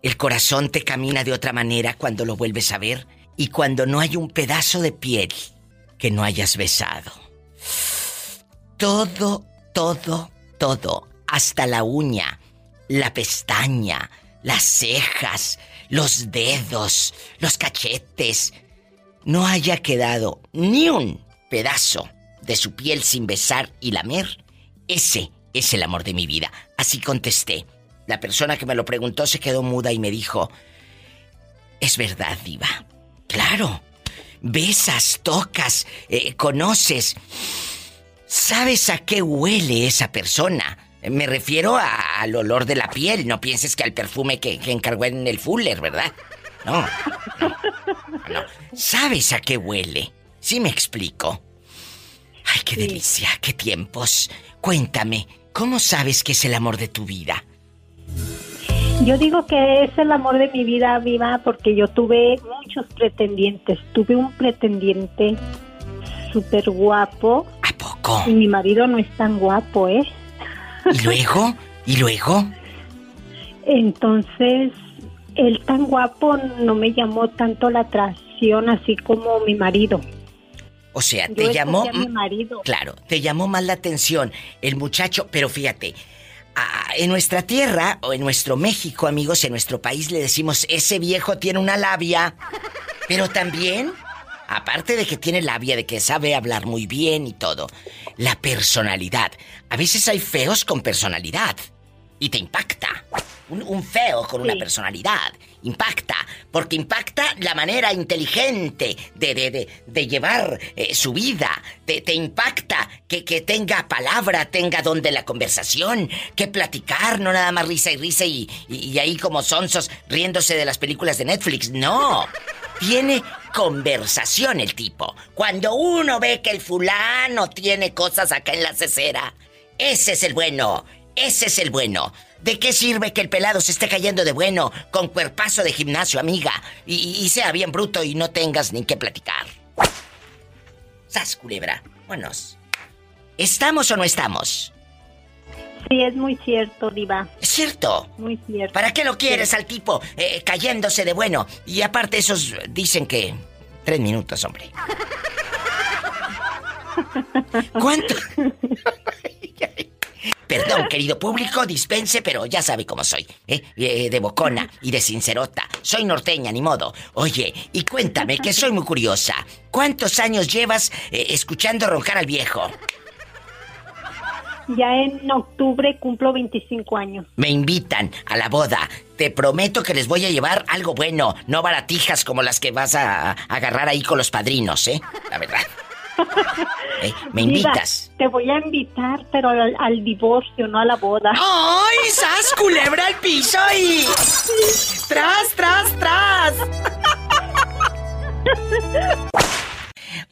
el corazón te camina de otra manera cuando lo vuelves a ver y cuando no hay un pedazo de piel que no hayas besado. Todo, todo, todo hasta la uña, la pestaña, las cejas, los dedos, los cachetes, no haya quedado ni un pedazo de su piel sin besar y lamer, ese es el amor de mi vida. Así contesté. La persona que me lo preguntó se quedó muda y me dijo, es verdad, diva. Claro. Besas, tocas, eh, conoces. ¿Sabes a qué huele esa persona? Me refiero al olor de la piel. No pienses que al perfume que, encargó en el Fuller, ¿verdad? No, no, no. ¿Sabes a qué huele? Sí me explico. Ay, qué delicia, qué tiempos. Cuéntame, ¿cómo sabes que es el amor de tu vida? Yo digo que es el amor de mi vida viva porque yo tuve muchos pretendientes. Tuve un pretendiente súper guapo. ¿A poco? Y mi marido no es tan guapo, ¿eh? ¿Y luego? ¿Y luego? Entonces, él tan guapo no me llamó tanto la atracción así como mi marido. O sea, te llamó. Mi marido. Claro, te llamó más la atención el muchacho, pero fíjate, en nuestra tierra o en nuestro México, amigos, en nuestro país le decimos ese viejo tiene una labia, pero también, aparte de que tiene labia, de que sabe hablar muy bien y todo, la personalidad. A veces hay feos con personalidad y te impacta. Un, feo con una personalidad. Impacta. Porque impacta la manera inteligente de, de, de, llevar eh, su vida. Te, te impacta que, que, tenga palabra, tenga donde la conversación, que platicar, no nada más risa y risa y, y ahí como sonsos riéndose de las películas de Netflix. No. Tiene conversación el tipo. Cuando uno ve que el fulano tiene cosas acá en la cesera, ese es el bueno. Ese es el bueno. ¿De qué sirve que el pelado se esté cayendo de bueno con cuerpazo de gimnasio, amiga? Y, sea bien bruto y no tengas ni qué platicar. Sas, culebra. Buenos. ¿Estamos o no estamos? Sí, es muy cierto, Diva. ¿Es cierto? Muy cierto. ¿Para qué lo quieres al tipo eh, cayéndose de bueno? Y aparte, esos dicen que. Tres minutos, hombre. ¿Cuánto? Perdón, querido público, dispense, pero ya sabe cómo soy. ¿eh? ¿eh? de bocona y de sincerota. Soy norteña, ni modo. Oye, y cuéntame, que soy muy curiosa. ¿Cuántos años llevas eh, escuchando roncar al viejo? Ya en octubre cumplo 25 años. Me invitan a la boda. Te prometo que les voy a llevar algo bueno, no baratijas como las que vas a agarrar ahí con los padrinos, ¿eh? La verdad. Eh, ¿Me invitas? te voy a invitar, pero al, divorcio, no a la boda. ¡Ay, sas, culebra al piso y... ¡Tras, tras, tras!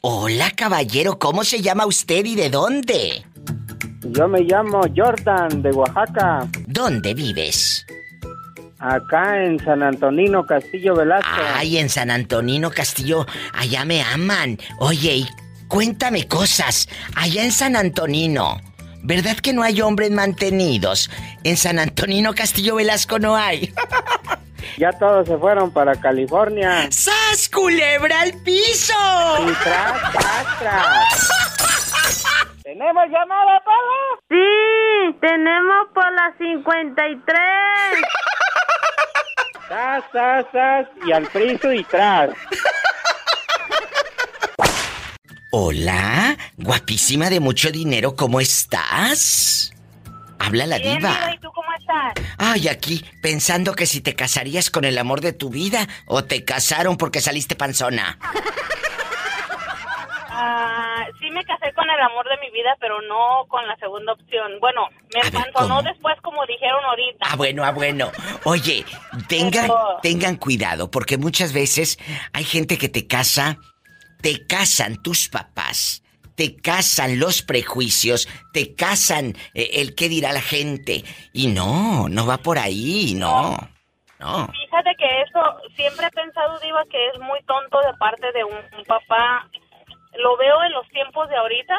Hola, caballero, ¿cómo se llama usted y de dónde? Yo me llamo Jordan, de Oaxaca. ¿Dónde vives? Acá en San Antonino, Castillo Velasco. Ay, en San Antonino, Castillo, allá me aman. Oye, ¿y Cuéntame cosas. Allá en San Antonino, ¿verdad que no hay hombres mantenidos? En San Antonino Castillo Velasco no hay. Ya todos se fueron para California. ¡Sas, culebra al piso! Y tras, tras, tras. ¿Tenemos llamada, Pablo? Sí, tenemos por la 53. Tras, tras, tras, y al piso y tras. Hola, guapísima de mucho dinero, ¿cómo estás? Habla la diva. ¿Y tú cómo estás? Ay, aquí, pensando que si te casarías con el amor de tu vida o te casaron porque saliste panzona. Ah, sí me casé con el amor de mi vida, pero no con la segunda opción. Bueno, me panzonó después como dijeron ahorita. Ah, bueno, ah, bueno. Oye, tengan, tengan cuidado porque muchas veces hay gente que te casa te casan tus papás, te casan los prejuicios, te casan eh, el qué dirá la gente. Y no, no va por ahí, no. No. Fíjate que eso siempre he pensado, Diva, que es muy tonto de parte de un papá. Lo veo en los tiempos de ahorita,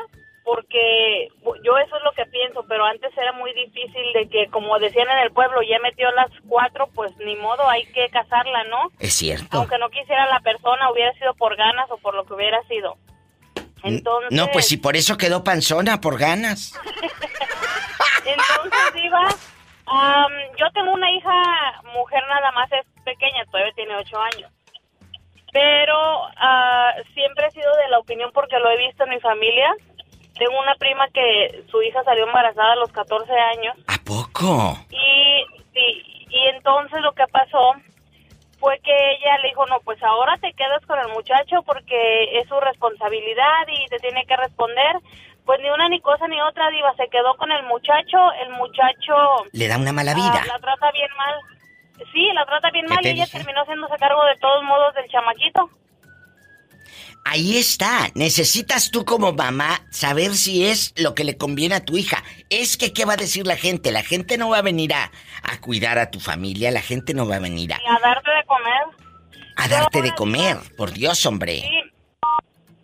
porque yo eso es lo que pienso, pero antes era muy difícil de que, como decían en el pueblo, ya metió las cuatro, pues ni modo, hay que casarla, ¿no? Es cierto. Aunque no quisiera la persona, hubiera sido por ganas o por lo que hubiera sido. Entonces... No, pues si por eso quedó panzona, por ganas. Entonces, Diva, am, yo tengo una hija, mujer nada más, es pequeña, todavía tiene ocho años. Pero ah, siempre he sido de la opinión, porque lo he visto en mi familia. Tengo una prima que su hija salió embarazada a los 14 años. ¿A poco? Y, sí, y entonces lo que pasó fue que ella le dijo, no, pues ahora te quedas con el muchacho porque es su responsabilidad y te tiene que responder. Pues ni una ni cosa ni otra, Diva, se quedó con el muchacho, el muchacho... Le da una mala ah, vida. la trata bien mal. Sí, la trata bien ¿Qué mal y ella dije? terminó haciéndose cargo de todos modos del chamaquito. Ahí está. Necesitas tú como mamá saber si es lo que le conviene a tu hija. Es que, ¿qué va a decir la gente? La gente no va a venir a, a cuidar a tu familia, la gente no va a venir a, Y a darte de comer. a darte de comer. Por Dios, hombre. Sí.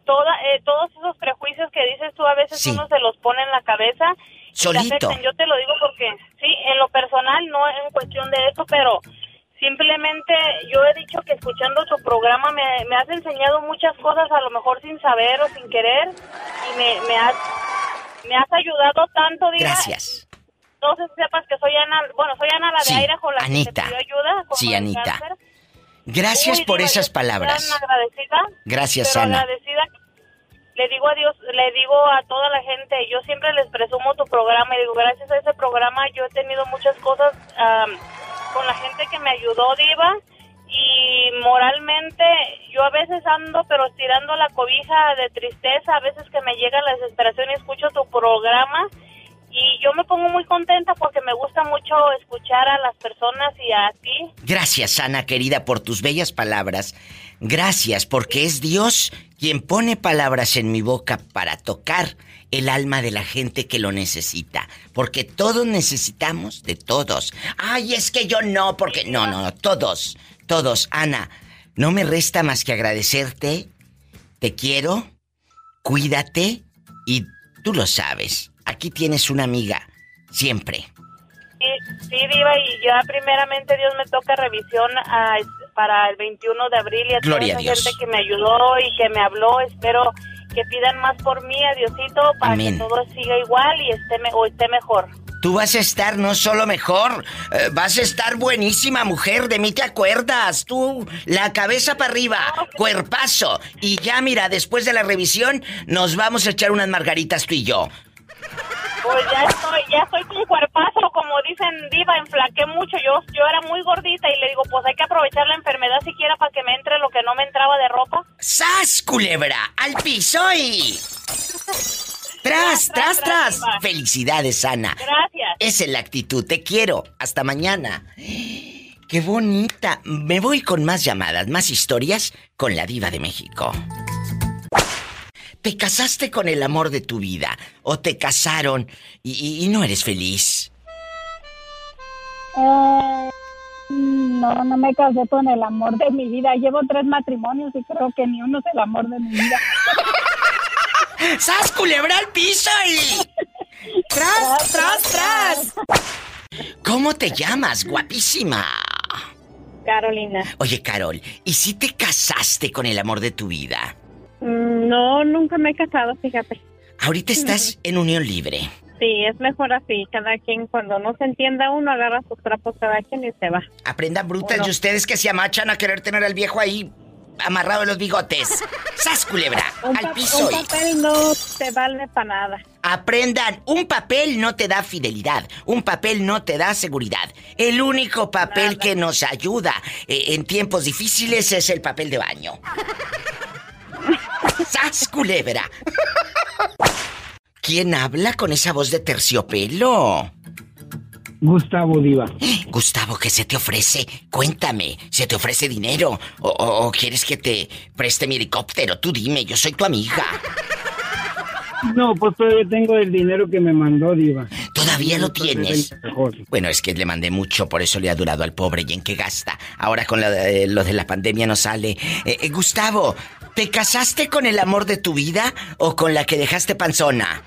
Toda, eh, todos esos prejuicios que dices tú a veces Sí. uno se los pone en la cabeza. te Solito. Yo te lo digo porque, sí, en lo personal, no en cuestión de eso, pero simplemente yo he dicho que escuchando tu programa me, me has enseñado muchas cosas, a lo mejor sin saber o sin querer, y me, me, has, me has ayudado tanto, Diva. Gracias. Entonces sepas que soy Ana, bueno, soy Ana la de Sí, aire con la que Anita. te pidió ayuda. con Sí, Anita. cáncer. Gracias Uy, por esas palabras. agradecida. Gracias, Ana. agradecida. Le digo a Dios, le digo a toda la gente, yo siempre les presumo tu programa y digo, gracias a ese programa yo he tenido muchas cosas am, con la gente que me ayudó, Diva, y moralmente yo a veces ando pero estirando la cobija de tristeza, a veces que me llega la desesperación y escucho tu programa y yo me pongo muy contenta porque me gusta mucho escuchar a las personas y a ti. Gracias, Ana querida, por tus bellas palabras. Gracias, porque es Dios quien pone palabras en mi boca para tocar el alma de la gente que lo necesita. Porque todos necesitamos de todos. Ay, es que yo no, porque... No, no, no, todos, todos. Ana, no me resta más que agradecerte. Te quiero, cuídate y tú lo sabes. Aquí tienes una amiga, siempre. Sí, sí, Diva, y ya primeramente Dios me toca revisión a- para el 21 de abril y a Gloria toda a esa Dios. gente que me ayudó y que me habló. Espero que pidan más por mí, a Diosito, para Amén. que todo siga igual y esté, me- o esté mejor. Tú vas a estar no solo mejor, eh, vas a estar buenísima mujer, de mí te acuerdas. Tú, la cabeza para arriba, cuerpazo. Y ya mira, después de la revisión, nos vamos a echar unas margaritas tú y yo. Pues ya estoy, ya estoy con cuerpazo, como dicen Diva, enflaqué mucho. Yo, yo era muy gordita y le digo, pues hay que aprovechar la enfermedad siquiera para que me entre lo que no me entraba de ropa. ¡Sas, culebra! ¡Al piso y... ¡Tras, tras, tras! Felicidades, Ana. Gracias. Esa es la actitud. Te quiero. Hasta mañana. ¡Qué bonita! Me voy con más llamadas, más historias con la diva de México. ¿Te casaste con el amor de tu vida? ¿O te casaron y, y- y no eres feliz? Eh, no, no me casé con el amor de mi vida. Llevo tres matrimonios y creo que ni uno es el amor de mi vida. ¡Sas, culebra al piso y... ¡Tras, tras, tras! ¿Cómo te llamas, guapísima? Carolina. Oye, Carol, ¿y si te casaste con el amor de tu vida? No, nunca me he casado, fíjate. Ahorita estás en unión libre. Sí, es mejor así. Cada quien, cuando no se entienda uno, agarra sus trapos cada quien y se va. Aprendan brutas Bueno. de ustedes que se amachan a querer tener al viejo ahí amarrado en los bigotes. ¡Sas, culebra! Un, al piso un papel no te vale para nada. Aprendan, un papel no te da fidelidad, un papel no te da seguridad. El único papel que nos ayuda eh, en tiempos difíciles es el papel de baño. ¡Sas, culebra! ¿Quién habla con esa voz de terciopelo? Gustavo Diva. Gustavo, ¿qué se te ofrece? Cuéntame, ¿se te ofrece dinero? ¿O, o- o quieres que te preste mi helicóptero? Tú dime, yo soy tu amiga. No, pues todavía tengo el dinero que me mandó Diva. ¿Todavía lo tienes? Bueno, es que le mandé mucho, por eso le ha durado al pobre y en qué gasta. Ahora con lo de la pandemia no sale. Eh, eh, Gustavo, ¿te casaste con el amor de tu vida o con la que dejaste panzona?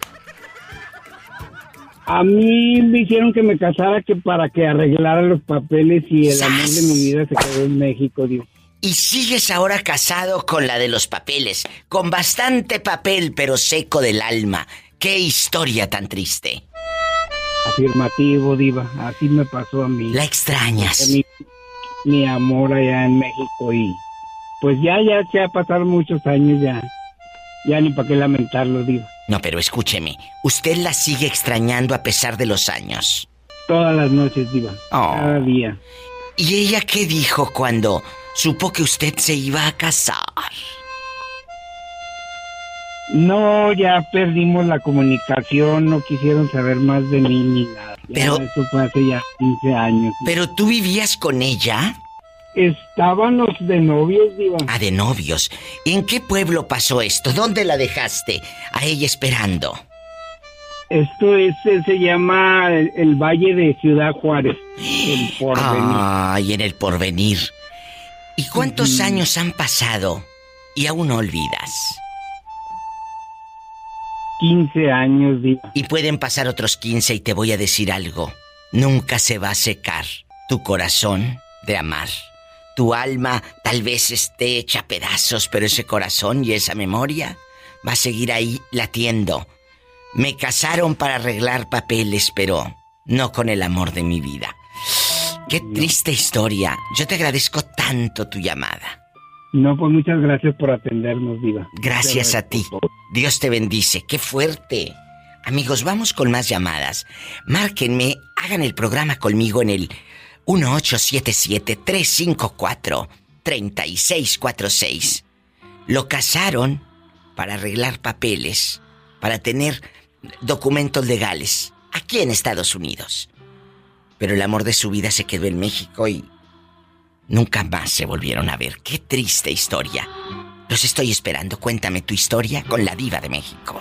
A mí me hicieron que me casara que para que arreglara los papeles y el amor de mi vida se quedó en México, Diva. Y sigues ahora casado con la de los papeles, con bastante papel pero seco del alma. ¡Qué historia tan triste! Afirmativo, Diva. Así me pasó a mí. La extrañas. Mi, mi amor allá en México y pues ya, ya, ya pasaron muchos años ya. Ya ni para qué lamentarlo, Diva. No, pero escúcheme. Usted la sigue extrañando a pesar de los años. Todas las noches, Diva. Oh. Cada día. ¿Y ella qué dijo cuando supo que usted se iba a casar? No, ya perdimos la comunicación, no quisieron saber más de mí ni nada. Ya Pero- Eso fue hace ya 15 años. ¿Pero tú vivías con ella? Estábamos de novios, Diva. Ah, de novios. ¿En qué pueblo pasó esto? ¿Dónde la dejaste? A ella esperando. Esto es, eh, se llama el, el Valle de Ciudad Juárez. El porvenir. Ay, en el porvenir. ¿Y cuántos años han pasado y aún no olvidas? 15 años, Diva. Y pueden pasar otros 15 y te voy a decir algo. Nunca se va a secar tu corazón de amar. Tu alma tal vez esté hecha a pedazos, pero ese corazón y esa memoria va a seguir ahí latiendo. Me casaron para arreglar papeles, pero no con el amor de mi vida. Qué triste historia. Yo te agradezco tanto tu llamada. No, pues muchas gracias por atendernos, Diva. Gracias a ti. Dios te bendice. Qué fuerte. Amigos, vamos con más llamadas. Márquenme, hagan el programa conmigo en el 1877-354-3646. Lo casaron para arreglar papeles, para tener documentos legales aquí en Estados Unidos. Pero el amor de su vida se quedó en México y nunca más se volvieron a ver. Qué triste historia. Los estoy esperando. Cuéntame tu historia con la diva de México.